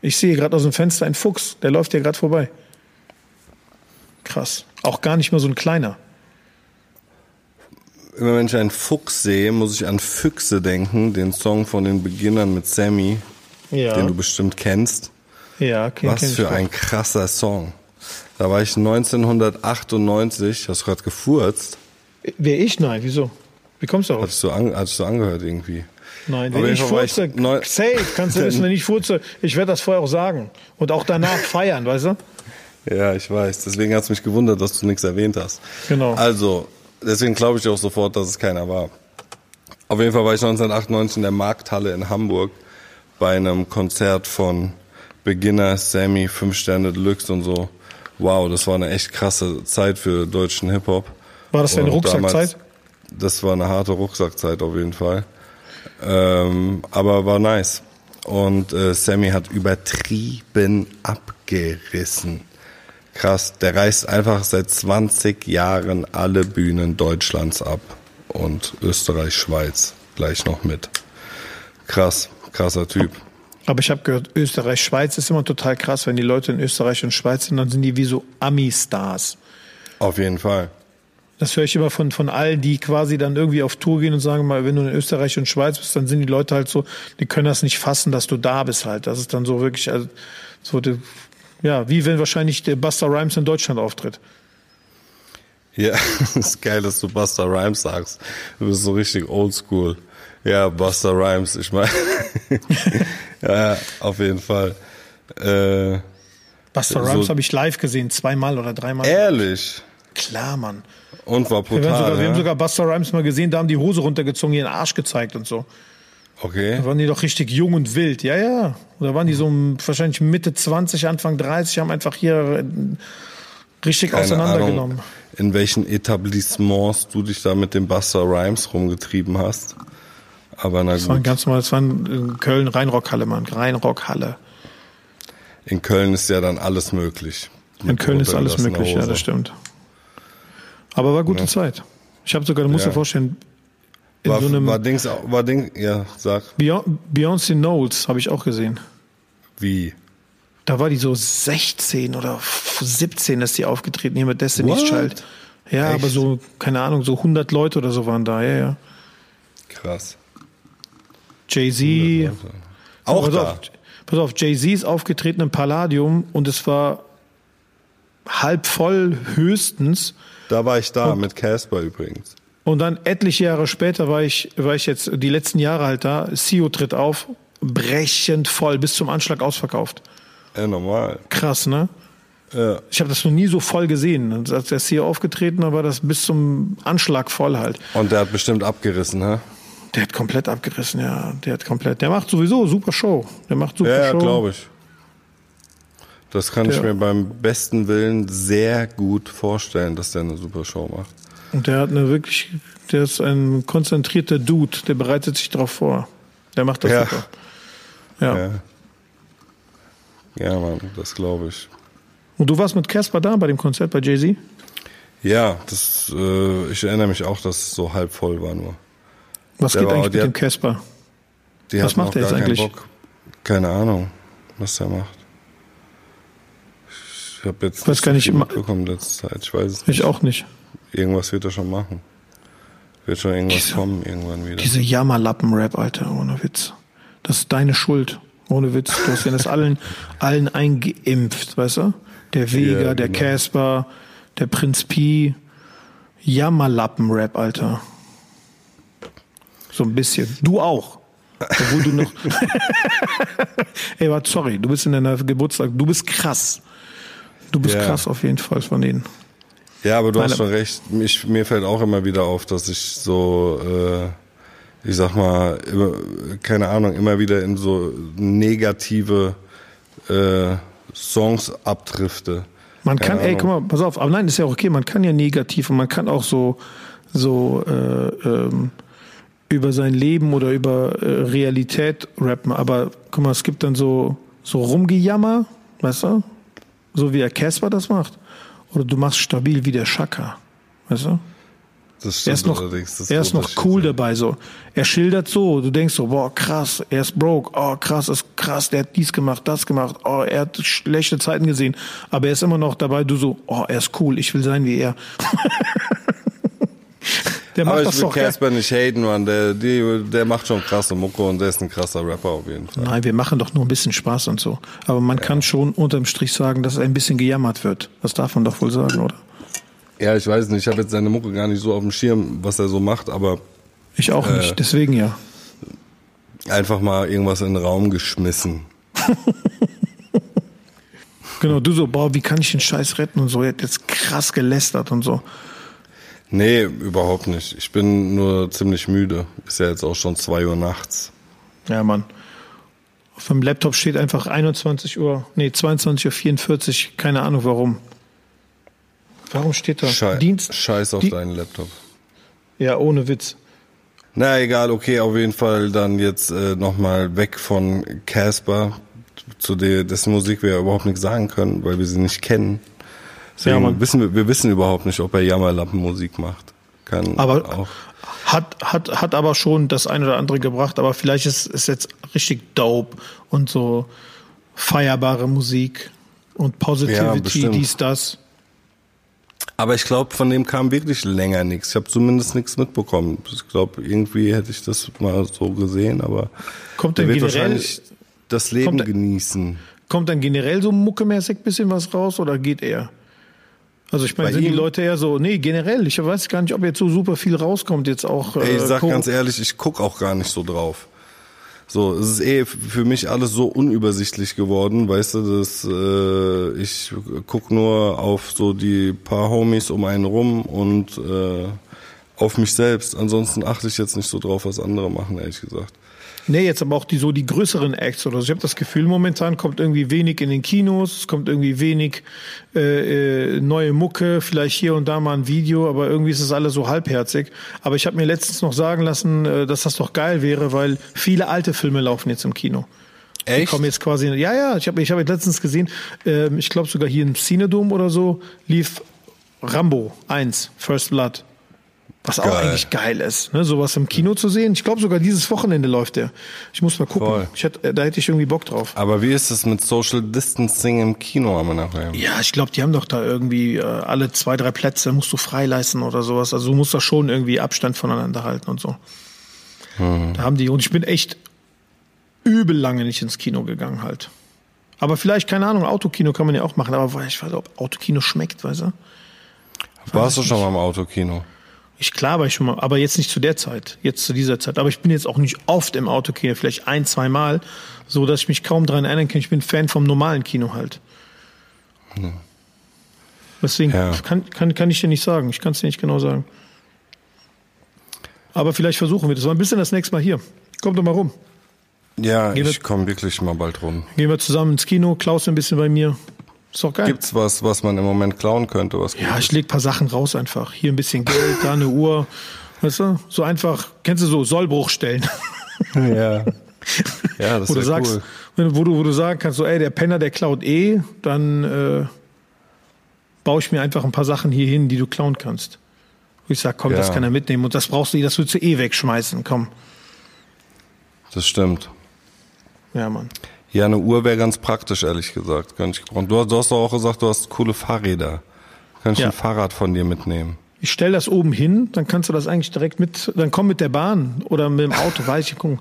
Ich sehe gerade aus dem Fenster einen Fuchs, der läuft hier gerade vorbei. Krass. Auch gar nicht mal so ein kleiner. Immer wenn ich einen Fuchs sehe, muss ich an Füchse denken, den Song von den Beginnern mit Sammy ja. den du bestimmt kennst. Ja, kenn, Was kenn für ein krasser Song. Da war ich 1998, hast du gerade gefurzt? Wer ich? Nein, wieso? Wie kommst du darauf? Hattest du, an, hattest du angehört irgendwie? Nein, wenn ich furze, safe, kannst du wissen, wenn ich furze, ich werde das vorher auch sagen. Und auch danach feiern, weißt du? Ja, ich weiß. Deswegen hat es mich gewundert, dass du nichts erwähnt hast. Genau. Also, deswegen glaube ich auch sofort, dass es keiner war. Auf jeden Fall war ich 1998 in der Markthalle in Hamburg bei einem Konzert von Beginner, Sammy, 5 Sterne Deluxe und so. Wow, das war eine echt krasse Zeit für deutschen Hip-Hop. War das deine Rucksackzeit? Das war eine harte Rucksackzeit auf jeden Fall. Ähm, aber war nice. Und äh, Sammy hat übertrieben abgerissen. Krass, der reißt einfach seit 20 Jahren alle Bühnen Deutschlands ab. Und Österreich, Schweiz gleich noch mit. Krass krasser Typ. Aber ich habe gehört, Österreich, Schweiz ist immer total krass. Wenn die Leute in Österreich und Schweiz sind, dann sind die wie so Ami-Stars. Auf jeden Fall. Das höre ich immer von, von allen, die quasi dann irgendwie auf Tour gehen und sagen mal, wenn du in Österreich und Schweiz bist, dann sind die Leute halt so, die können das nicht fassen, dass du da bist halt. Das ist dann so wirklich, also, so, ja, wie wenn wahrscheinlich der Buster Rhymes in Deutschland auftritt. Ja, ist geil, dass du Buster Rhymes sagst. Du bist so richtig oldschool. Ja, Buster Rhymes, ich meine. ja, auf jeden Fall. Äh, Buster Rhymes so habe ich live gesehen, zweimal oder dreimal. Ehrlich? Klar, Mann. Und war brutal. Wir haben, sogar, ja? wir haben sogar Buster Rhymes mal gesehen, da haben die Hose runtergezogen, ihren Arsch gezeigt und so. Okay. Da waren die doch richtig jung und wild. Ja, ja. Da waren die so wahrscheinlich Mitte 20, Anfang 30, haben einfach hier richtig Keine auseinandergenommen. Ahnung, in welchen Etablissements du dich da mit dem Buster Rhymes rumgetrieben hast. Aber na das gut. War ganz normal, das war in Köln Rheinrockhalle, Mann. Rheinrockhalle. In Köln ist ja dann alles möglich. In Köln ist alles möglich, ja, das stimmt. Aber war gute ja. Zeit. Ich habe sogar, du musst ja. dir vorstellen, in war, so einem war Dings, war Ding, ja, sag. Beyoncé Knowles habe ich auch gesehen. Wie? Da war die so 16 oder 17, ist die aufgetreten hier mit Destiny's What? Child. Ja, Echt? aber so, keine Ahnung, so 100 Leute oder so waren da, ja, ja. Krass. Jay-Z. Auch pass da. Auf, pass auf, Jay-Z ist aufgetreten im Palladium und es war halb voll höchstens. Da war ich da und, mit Casper übrigens. Und dann etliche Jahre später war ich, war ich jetzt die letzten Jahre halt da. CEO tritt auf, brechend voll, bis zum Anschlag ausverkauft. Ja, normal. Krass, ne? Ja. Ich habe das noch nie so voll gesehen. Als der CEO aufgetreten war, war das bis zum Anschlag voll halt. Und der hat bestimmt abgerissen, hä? Der hat komplett abgerissen, ja. Der hat komplett. Der macht sowieso super Show. Der macht super ja, Show. Ja, glaube ich. Das kann der, ich mir beim besten Willen sehr gut vorstellen, dass der eine super Show macht. Und der hat eine wirklich, der ist ein konzentrierter Dude, der bereitet sich darauf vor. Der macht das ja. super. Ja. Ja, ja Mann, das glaube ich. Und du warst mit Casper da bei dem Konzert bei Jay-Z? Ja, das, äh, ich erinnere mich auch, dass es so halb voll war nur. Was Der geht eigentlich die mit dem Casper? Was macht auch gar jetzt eigentlich? Bock. Keine Ahnung, was der macht. Ich habe jetzt Weiß gar nicht, mitbekommen letzte Zeit. Ich weiß es nicht. Ich auch nicht. Irgendwas wird er schon machen. Wird schon irgendwas Diese- kommen irgendwann wieder. Diese Jammerlappen-Rap, Alter, ohne Witz. Das ist deine Schuld. Ohne Witz. Du hast ja das allen, allen eingeimpft, weißt du? Der Vega, Ja, der genau. Casper, der Prinz Pi. Jammerlappen-Rap, Alter. So ein bisschen. Du auch. Obwohl du noch. Ey, warte, sorry, du bist in deiner Geburtstag. Du bist krass. Du bist Ja. krass auf jeden Fall von denen. Ja, aber du Meine- hast schon recht. Ich, mir fällt auch immer wieder auf, dass ich so, äh, ich sag mal, immer, keine Ahnung, immer wieder in so negative äh, Songs abdrifte. Man Keine kann, ey, Ahnung. guck mal, pass auf, aber nein, ist ja auch okay, man kann ja negativ und man kann auch so, so äh, ähm, über sein Leben oder über äh, Realität rappen, aber guck mal, es gibt dann so, so Rumgejammer, weißt du? So wie der Casper das macht. Oder du machst stabil wie der Shaka, weißt du? Das Er ist noch, allerdings. Das er ist noch cool dabei, so. Er schildert so, du denkst so, boah, krass, er ist broke, oh, krass, ist krass, der hat dies gemacht, das gemacht, oh, er hat schlechte Zeiten gesehen, aber er ist immer noch dabei, du so, oh, er ist cool, ich will sein wie er. der macht Aber das ich will doch. ja. Casper nicht haten, Mann. Der, die, der macht schon krasse Mucke und der ist ein krasser Rapper auf jeden Fall. Nein, wir machen doch nur ein bisschen Spaß und so. Aber man kann schon unterm Strich sagen, dass ein bisschen gejammert wird. Das darf man doch wohl sagen, oder? Ja, ich weiß nicht. Ich habe jetzt seine Mucke gar nicht so auf dem Schirm, was er so macht, aber Ich auch Äh. nicht, deswegen ja. einfach mal irgendwas in den Raum geschmissen. Genau, du so, boah, wie kann ich den Scheiß retten und so. Er hat jetzt krass gelästert und so. Nee, überhaupt nicht. Ich bin nur ziemlich müde. Ist ja jetzt auch schon zwei Uhr nachts. Ja, Mann. Auf dem Laptop steht einfach 21 Uhr, nee, 22.44 Uhr, keine Ahnung warum. Warum steht da? Schei Dienst? Scheiß auf Die- deinen Laptop. Ja, ohne Witz. Na egal, okay, auf jeden Fall dann jetzt äh, nochmal weg von Casper, zu der, dessen Musik wir ja überhaupt nichts sagen können, weil wir sie nicht kennen. Deswegen Ja, wissen wir, wir wissen überhaupt nicht, ob er Jammerlampenmusik macht. Kann Aber auch. hat, hat, hat aber schon das eine oder andere gebracht, aber vielleicht ist es jetzt richtig dope und so feierbare Musik und Ja, Positivity, bestimmt. dies, das. Aber ich glaube, von dem kam wirklich länger nichts. Ich habe zumindest nichts mitbekommen. Ich glaube, irgendwie hätte ich das mal so gesehen, aber Kommt der wird generell, wahrscheinlich das Leben kommt- genießen. kommt dann generell so muckemäßig bisschen was raus oder geht eher? Also ich meine, sind die ihm? Leute eher so, nee, generell, ich weiß gar nicht, ob jetzt so super viel rauskommt jetzt auch. Ey, ich äh, sag Co- ganz ehrlich, ich guck auch gar nicht so drauf. So, es ist eh für mich alles so unübersichtlich geworden, weißt du, dass äh, ich guck nur auf so die paar Homies um einen rum und äh, auf mich selbst. Ansonsten achte ich jetzt nicht so drauf, was andere machen, ehrlich gesagt. Nee, jetzt aber auch die so die größeren Acts oder so. Ich habe das Gefühl, momentan kommt irgendwie wenig in den Kinos, es kommt irgendwie wenig äh, äh, neue Mucke, vielleicht hier und da mal ein Video, aber irgendwie ist es alles so halbherzig. Aber ich habe mir letztens noch sagen lassen, äh, dass das doch geil wäre, weil viele alte Filme laufen jetzt im Kino. Die Echt? kommen jetzt quasi, ja, ja, ich habe ich hab jetzt letztens gesehen, ähm, ich glaube sogar hier im Cinedom oder so, lief Rambo 1, First Blood. Was auch Geil. eigentlich geil ist, ne? sowas im Kino zu sehen. Ich glaube sogar dieses Wochenende läuft der. Ich muss mal gucken. Voll. Ich hätte, da hätte ich irgendwie Bock drauf. Aber wie ist es mit Social Distancing im Kino, haben wir nachher? Ja, ich glaube, die haben doch da irgendwie äh, alle zwei, drei Plätze musst du freileisten oder sowas. Also du musst da schon irgendwie Abstand voneinander halten und so. Da haben die, und ich bin echt übel lange nicht ins Kino gegangen halt. Aber vielleicht, keine Ahnung, Autokino kann man ja auch machen, aber ich weiß nicht, ob Autokino schmeckt, weißt du? Warst du schon mal im Autokino? Ich klar war ich schon mal, aber jetzt nicht zu der Zeit, jetzt zu dieser Zeit. Aber ich bin jetzt auch nicht oft im Autokino, vielleicht ein, zwei Mal, so dass ich mich kaum dran erinnern kann. Ich bin Fan vom normalen Kino halt. Deswegen Ja. kann, kann, kann ich dir nicht sagen. Ich kann es dir nicht genau sagen. Aber vielleicht versuchen wir das. Mal ein bisschen das nächste Mal hier. Kommt doch mal rum. Ja, Gehen ich komme wirklich mal bald rum. Gehen wir zusammen ins Kino, Klaus ein bisschen bei mir. Ist doch geil. Gibt's was, was man im Moment klauen könnte? Was Ja, ich ist? leg paar Sachen raus einfach. Hier ein bisschen Geld, da eine Uhr. Weißt du? So einfach, kennst du so Sollbruchstellen? ja. Ja, das wo du wär sagst, cool. wenn- wo du, wo du sagen kannst, so, ey, der Penner, der klaut eh, dann äh, baue ich mir einfach ein paar Sachen hier hin, die du klauen kannst. Wo ich sag, komm, das Ja. kann er mitnehmen und das brauchst du, das willst du eh wegschmeißen, komm. Das stimmt. Ja, Mann. Ja, eine Uhr wäre ganz praktisch, ehrlich gesagt. Könnte ich gebrauchen. Du, du hast doch auch gesagt, du hast coole Fahrräder. Kann ich Ja. ein Fahrrad von dir mitnehmen? Ich stell das oben hin, dann kannst du das eigentlich direkt mit, dann komm mit der Bahn oder mit dem Auto, weiß ich, guck.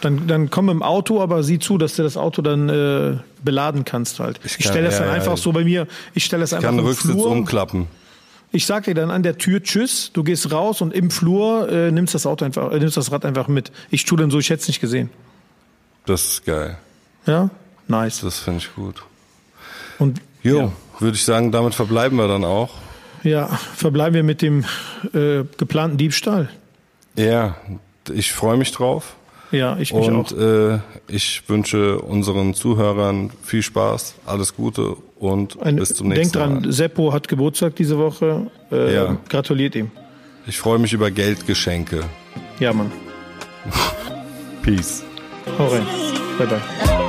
Dann, dann komm mit dem Auto, aber sieh zu, dass du das Auto dann äh, beladen kannst halt. Ich, kann- stell das ja, dann ja, einfach ich- so bei mir, ich stell das Ich einfach kann den im Rücksitz Flur. umklappen. Ich sag dir dann an der Tür Tschüss, du gehst raus und im Flur äh, nimmst das Auto einfach, äh, nimmst das Rad einfach mit. Ich tu dann so, ich hätte es nicht gesehen. Das ist geil. Ja, nice. Das finde ich gut. Und Jo, ja, würde ich sagen, damit verbleiben wir dann auch. ja, verbleiben wir mit dem äh, geplanten Diebstahl. Ja, ich freue mich drauf. Ja, ich mich Und auch. äh, ich wünsche unseren Zuhörern viel Spaß, alles Gute und Ein, bis zum denk nächsten dran, Mal. Seppo hat Geburtstag diese Woche. Äh, Ja. Gratuliert ihm. Ich freue mich über Geldgeschenke. Ja, Mann. Peace. Hau rein. Bye, bye.